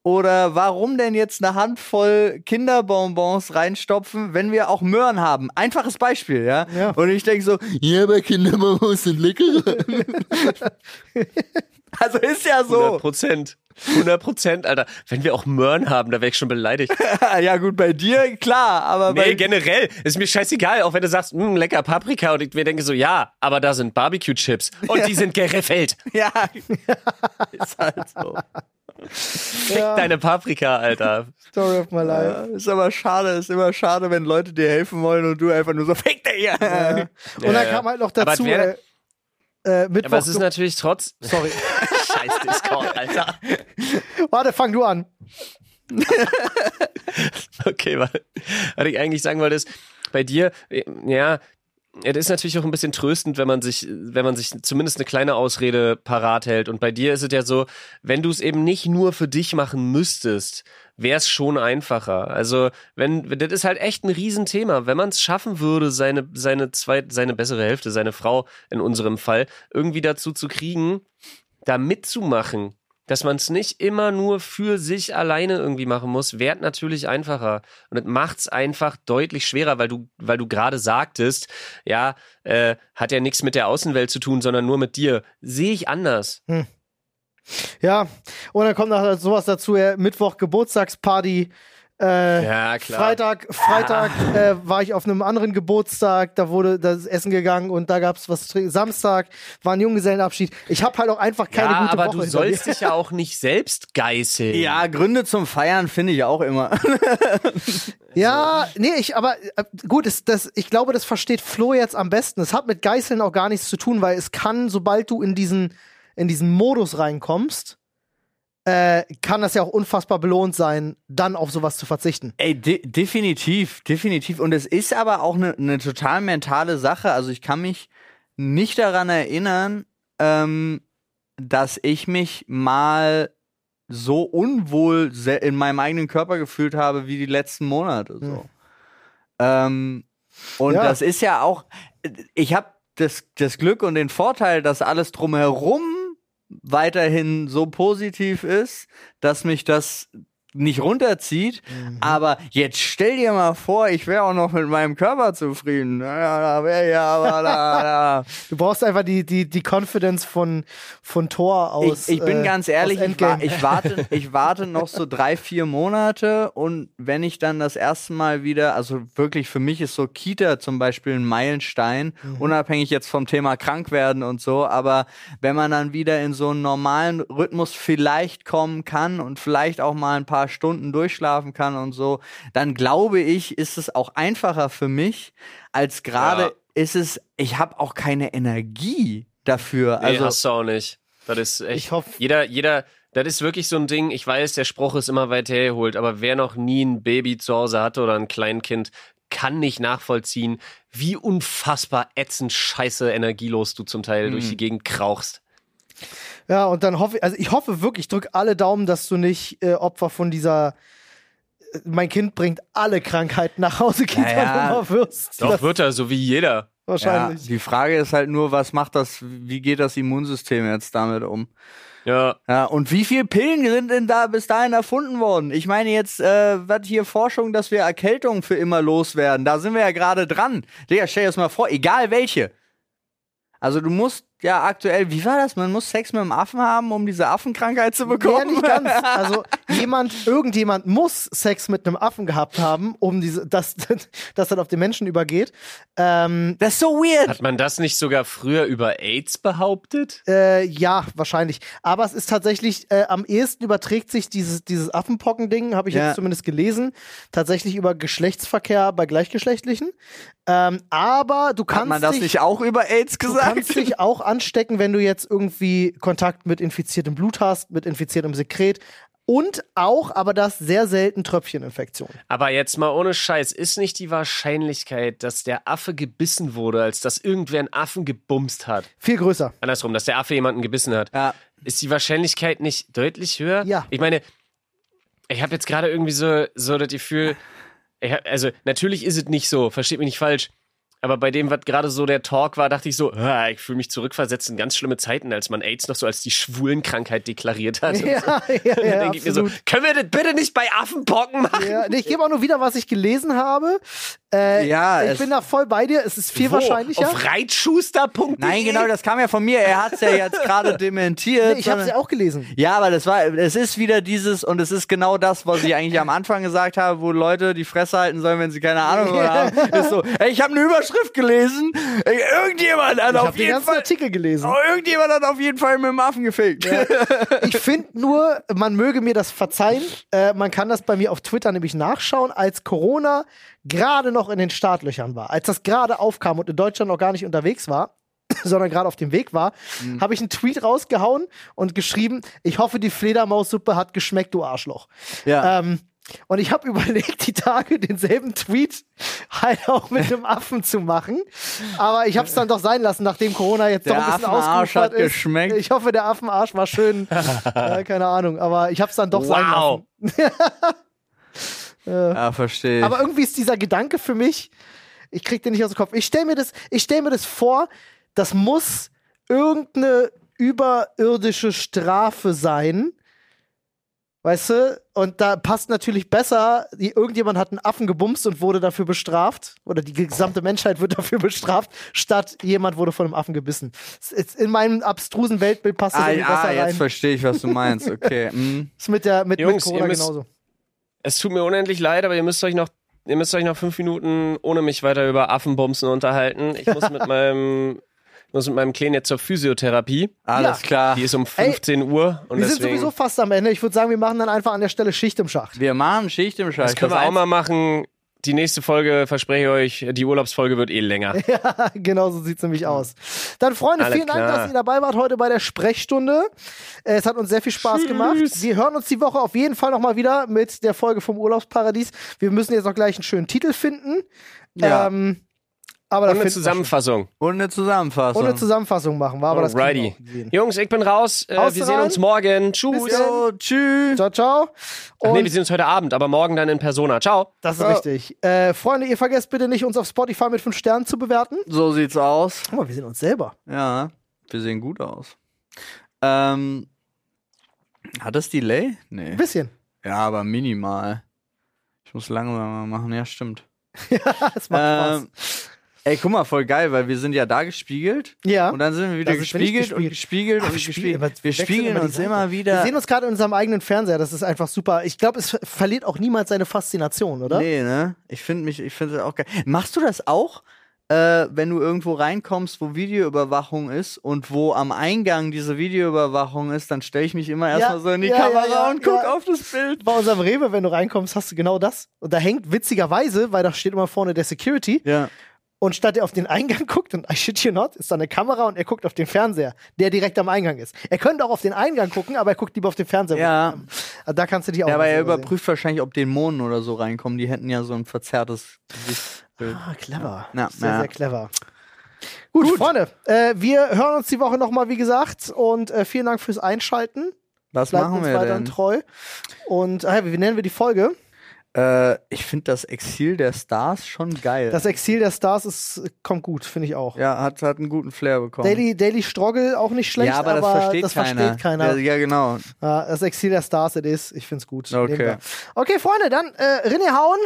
Oder warum denn jetzt eine Handvoll Kinderbonbons reinstopfen, wenn wir auch Möhren haben? Einfaches Beispiel, ja? Ja. Und ich denke so, ja, aber Kinderbonbons sind leckerer. also ist ja 100 so. Prozent. 100 Prozent, Alter. Wenn wir auch Möhren haben, da wäre ich schon beleidigt. ja, gut, bei dir, klar, aber Nee, bei generell. Ist mir scheißegal, auch wenn du sagst, "Mm, lecker Paprika und ich mir denke so, ja, aber da sind Barbecue-Chips und die sind geriffelt. Ja, ist halt so. Fick deine Paprika, Alter. Story of my life. Ja, ist aber schade, ist immer schade, wenn Leute dir helfen wollen und du einfach nur so fick dich. Ja. Und dann Ja, ja. kam halt noch Aber dazu, wäre- äh, äh, Mittwoch. Aber es ist natürlich trotz. Sorry. Scheiß Discord, Alter. Warte, fang du an. Okay, was, was ich eigentlich sagen wollte, ist, bei dir, ja, es ist natürlich auch ein bisschen tröstend, wenn man sich, wenn man sich zumindest eine kleine Ausrede parat hält. Und bei dir ist es ja so, wenn du es eben nicht nur für dich machen müsstest, wäre es schon einfacher. Also, wenn, das ist halt echt ein Riesenthema. Wenn man es schaffen würde, seine, seine zweit, seine bessere Hälfte, seine Frau in unserem Fall, irgendwie dazu zu kriegen, da mitzumachen, dass man es nicht immer nur für sich alleine irgendwie machen muss, wäre natürlich einfacher. Und es macht es einfach deutlich schwerer, weil du, weil du gerade sagtest, ja, äh, hat ja nichts mit der Außenwelt zu tun, sondern nur mit dir. Sehe ich anders. Ja, und dann kommt noch sowas dazu, ja, Mittwoch Geburtstagsparty. Äh, Ja, klar. Freitag, Freitag äh, war ich auf einem anderen Geburtstag, da wurde das Essen gegangen und da gab's was. zu trinken. Samstag war ein Junggesellenabschied. Ich habe halt auch einfach keine ja, gute aber Woche. du hinter sollst dich ja auch nicht selbst geißeln. Ja, Gründe zum Feiern finde ich auch immer. Ja, nee, ich, aber äh, gut, das, das, ich glaube, das versteht Flo jetzt am besten. Es hat mit Geißeln auch gar nichts zu tun, weil es kann, sobald du in diesen, in diesen Modus reinkommst, äh, kann das ja auch unfassbar belohnt sein, dann auf sowas zu verzichten. Ey, de definitiv, definitiv. Und es ist aber auch eine ne total mentale Sache. Also ich kann mich nicht daran erinnern, ähm, dass ich mich mal so unwohl in meinem eigenen Körper gefühlt habe wie die letzten Monate. So. Ähm, und Ja. das ist ja auch, ich habe das, das Glück und den Vorteil, dass alles drumherum weiterhin so positiv ist, dass mich das nicht runterzieht. Aber jetzt stell dir mal vor, ich wäre auch noch mit meinem Körper zufrieden. Ja, da wäre ja aber da, da. Du brauchst einfach die, die, die Confidence von, von Thor aus. Ich, ich bin äh, ganz ehrlich, ich, wa ich, warte, ich warte noch so drei, vier Monate und wenn ich dann das erste Mal wieder, also wirklich für mich ist so Kita zum Beispiel ein Meilenstein, Mhm. unabhängig jetzt vom Thema krank werden und so, aber wenn man dann wieder in so einen normalen Rhythmus vielleicht kommen kann und vielleicht auch mal ein paar Stunden durchschlafen kann und so, dann glaube ich, ist es auch einfacher für mich, als gerade Ja. ist es, ich habe auch keine Energie dafür. Nee, also hast du auch nicht. Das ist echt. Ich hoff- Jeder, jeder, das ist wirklich so ein Ding. Ich weiß, der Spruch ist immer weit hergeholt, aber wer noch nie ein Baby zu Hause hatte oder ein Kleinkind, kann nicht nachvollziehen, wie unfassbar ätzend scheiße energielos du zum Teil durch die Gegend krauchst. Ja, und dann hoffe ich, also ich hoffe wirklich, ich drücke alle Daumen, dass du nicht äh, Opfer von dieser äh, mein Kind bringt alle Krankheiten nach Hause Kita Ja, Nummer wirst. Doch Das wird er, so wie jeder. wahrscheinlich. Ja, die Frage ist halt nur, was macht das, wie geht das Immunsystem jetzt damit um? Ja. Ja, und wie viele Pillen sind denn da bis dahin erfunden worden? Ich meine jetzt, äh, was hier Forschung, dass wir Erkältungen für immer loswerden. Da sind wir ja gerade dran. Digga, stell dir das mal vor, egal welche. Also du musst ja aktuell, wie war das? Man muss Sex mit einem Affen haben, um diese Affenkrankheit zu Ja, bekommen. nicht ganz. Also jemand, irgendjemand muss Sex mit einem Affen gehabt haben, um diese, dass das dann auf den Menschen übergeht. Ähm, Das ist so weird. Hat man das nicht sogar früher über AIDS behauptet? äh, ja, wahrscheinlich. Aber es ist tatsächlich, äh, am ehesten überträgt sich dieses, dieses Affenpocken-Ding, habe ich Ja. jetzt zumindest gelesen, tatsächlich über Geschlechtsverkehr bei Gleichgeschlechtlichen. Ähm, aber du kannst Hat man das dich, nicht auch über AIDS Du gesagt? kannst dich auch anstecken, wenn du jetzt irgendwie Kontakt mit infiziertem Blut hast, mit infiziertem Sekret. Und auch, aber das sehr selten Tröpfcheninfektion. Aber jetzt mal ohne Scheiß, ist nicht die Wahrscheinlichkeit, dass der Affe gebissen wurde, als dass irgendwer einen Affen gebumst hat? Viel größer. Andersrum, dass der Affe jemanden gebissen hat. Ja. Ist die Wahrscheinlichkeit nicht deutlich höher? Ja. Ich meine, ich habe jetzt gerade irgendwie so, so das Gefühl, ich hab, also natürlich ist es nicht so, versteht mich nicht falsch. Aber bei dem, was gerade so der Talk war, dachte ich so, ah, ich fühle mich zurückversetzt in ganz schlimme Zeiten, als man AIDS noch so als die Schwulenkrankheit deklariert hat. Ja, ja, Dann ja, denke ich mir so, absolut. können wir das bitte nicht bei Affenpocken machen? Ja, nee, ich gebe auch nur wieder, was ich gelesen habe. Äh, Ja, ich bin da voll bei dir. Es ist viel Wo? wahrscheinlicher. Auf reitschuster.de? Nein, genau, das kam ja von mir. Er hat es ja jetzt gerade dementiert. Nee, ich habe es ja auch gelesen. Ja, aber das war, es ist wieder dieses, und es ist genau das, was ich eigentlich am Anfang gesagt habe, wo Leute die Fresse halten sollen, wenn sie keine Ahnung haben. Ist so, ey, ich habe eine Überschrift gelesen, ey, irgendjemand hat Ich auf jeden ganzen Fall, Artikel gelesen. oh, irgendjemand hat auf jeden Fall mit dem Affen gefickt. Ich finde nur, man möge mir das verzeihen. Äh, man kann das bei mir auf Twitter nämlich nachschauen, als Corona gerade noch in den Startlöchern war, als das gerade aufkam und in Deutschland noch gar nicht unterwegs war. sondern gerade auf dem Weg war, Mhm. habe ich einen Tweet rausgehauen und geschrieben, ich hoffe, die Fledermaussuppe hat geschmeckt, du Arschloch. Ja. Ähm, und ich habe überlegt, die Tage denselben Tweet halt auch mit einem Affen zu machen. Aber ich habe es dann doch sein lassen, nachdem Corona jetzt Der doch ein bisschen Affenarsch hat ist. geschmeckt. Ich hoffe, der Affenarsch war schön. äh, keine Ahnung, aber ich habe es dann doch sein Wow. lassen. ja, verstehe. Aber irgendwie ist dieser Gedanke für mich, ich krieg den nicht aus dem Kopf. Ich stelle mir das, ich stell mir das vor, das muss irgendeine überirdische Strafe sein. Weißt du? Und da passt natürlich besser, die, irgendjemand hat einen Affen gebumst und wurde dafür bestraft. Oder die gesamte Menschheit wird dafür bestraft, statt jemand wurde von einem Affen gebissen. In meinem abstrusen Weltbild passt das ah, irgendwie ah, besser jetzt rein. verstehe ich, was du meinst. Okay. mm. ist mit der mit, mit Jungs, Corona ihr müsst- genauso. Es tut mir unendlich leid, aber ihr müsst euch noch, ihr müsst euch noch fünf Minuten ohne mich weiter über Affenbumsen unterhalten. Ich muss mit meinem, ich muss mit meinem Kleinen jetzt zur Physiotherapie. Alles Ja. klar. Die ist um 15 Uhr und Wir sind sowieso fast am Ende. Ich würde sagen, wir machen dann einfach an der Stelle Schicht im Schacht. Wir machen Schicht im Scheiß. das können wir auch mal machen. Die nächste Folge, verspreche ich euch, die Urlaubsfolge wird eh länger. genau so sieht's nämlich aus. Dann, Freunde, Alles vielen Dank, klar. dass ihr dabei wart heute bei der Sprechstunde. Es hat uns sehr viel Spaß Tschüss. gemacht. Wir hören uns die Woche auf jeden Fall nochmal wieder mit der Folge vom Urlaubsparadies. Wir müssen jetzt noch gleich einen schönen Titel finden. Ja. Ähm, aber Und eine. Zusammenfassung. Und eine Zusammenfassung. Und eine Zusammenfassung machen wir, aber das Alrighty. sehen. Jungs, ich bin raus. Äh, wir sehen rein? uns morgen. Tschüss. Bis dann. Jo, tschüss. Ciao, ciao. Ach Und nee, wir sehen uns heute Abend, aber morgen dann in Persona. Ciao. das ist Ja. richtig. Äh, Freunde, ihr vergesst bitte nicht, uns auf Spotify mit 5 Sternen zu bewerten. So sieht's aus. Guck mal, wir sehen uns selber. Ja, wir sehen gut aus. Ähm, hat das Delay? Nee. Ein bisschen. Ja, aber minimal. Ich muss langsamer machen. Ja, stimmt. Das macht Spaß. Ey, guck mal, voll geil, weil wir sind ja da gespiegelt. Ja. Und dann sind wir wieder wir nicht gespiegelt und gespiegelt. gespiegelt Ach, und wir gespiegelt. Wir wechseln spiegeln immer uns immer Wir wieder. sehen uns gerade in unserem eigenen Fernseher, das ist einfach super. Ich glaube, es ver- verliert auch niemals seine Faszination, oder? Nee, ne? Ich finde mich, ich finde es auch geil. Machst du das auch? Äh, wenn du irgendwo reinkommst, wo Videoüberwachung ist und wo am Eingang diese Videoüberwachung ist, dann stelle ich mich immer erstmal so in die ja, ja, Kamera ja, und guck ja. auf das Bild. Bei unserem Rewe, wenn du reinkommst, hast du genau das. Und da hängt witzigerweise, weil da steht immer vorne der Security, Ja. Und statt er auf den Eingang guckt, und I shit you not, ist da eine Kamera und er guckt auf den Fernseher, der direkt am Eingang ist. Er könnte auch auf den Eingang gucken, aber er guckt lieber auf den Fernseher. Ja. Also Da kannst du dich auch Ja, aber er selber sehen. überprüft wahrscheinlich, ob Dämonen oder so reinkommen. Die hätten ja so ein verzerrtes Gesichtsbild. Ah, clever. Ja, sehr, ja. sehr clever. Gut, Freunde, äh, wir hören uns die Woche nochmal, wie gesagt, und äh, vielen Dank fürs Einschalten. Was Bleibt machen uns wir weiterhin denn? treu. Und äh, wie nennen wir die Folge? Äh, ich finde das Exil der Stars schon geil. Das Exil der Stars ist, kommt gut, finde ich auch. ja, hat, hat einen guten Flair bekommen. Daily, Daily Struggle auch nicht schlecht, ja, aber, das versteht das keiner. versteht keiner. Ja, ja, genau. Das Exil der Stars it is. Ich finde es gut. Okay. Okay, Freunde, dann äh, René hauen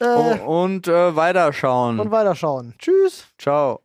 äh, Oh, und äh, weiterschauen. und weiterschauen. Tschüss. Ciao.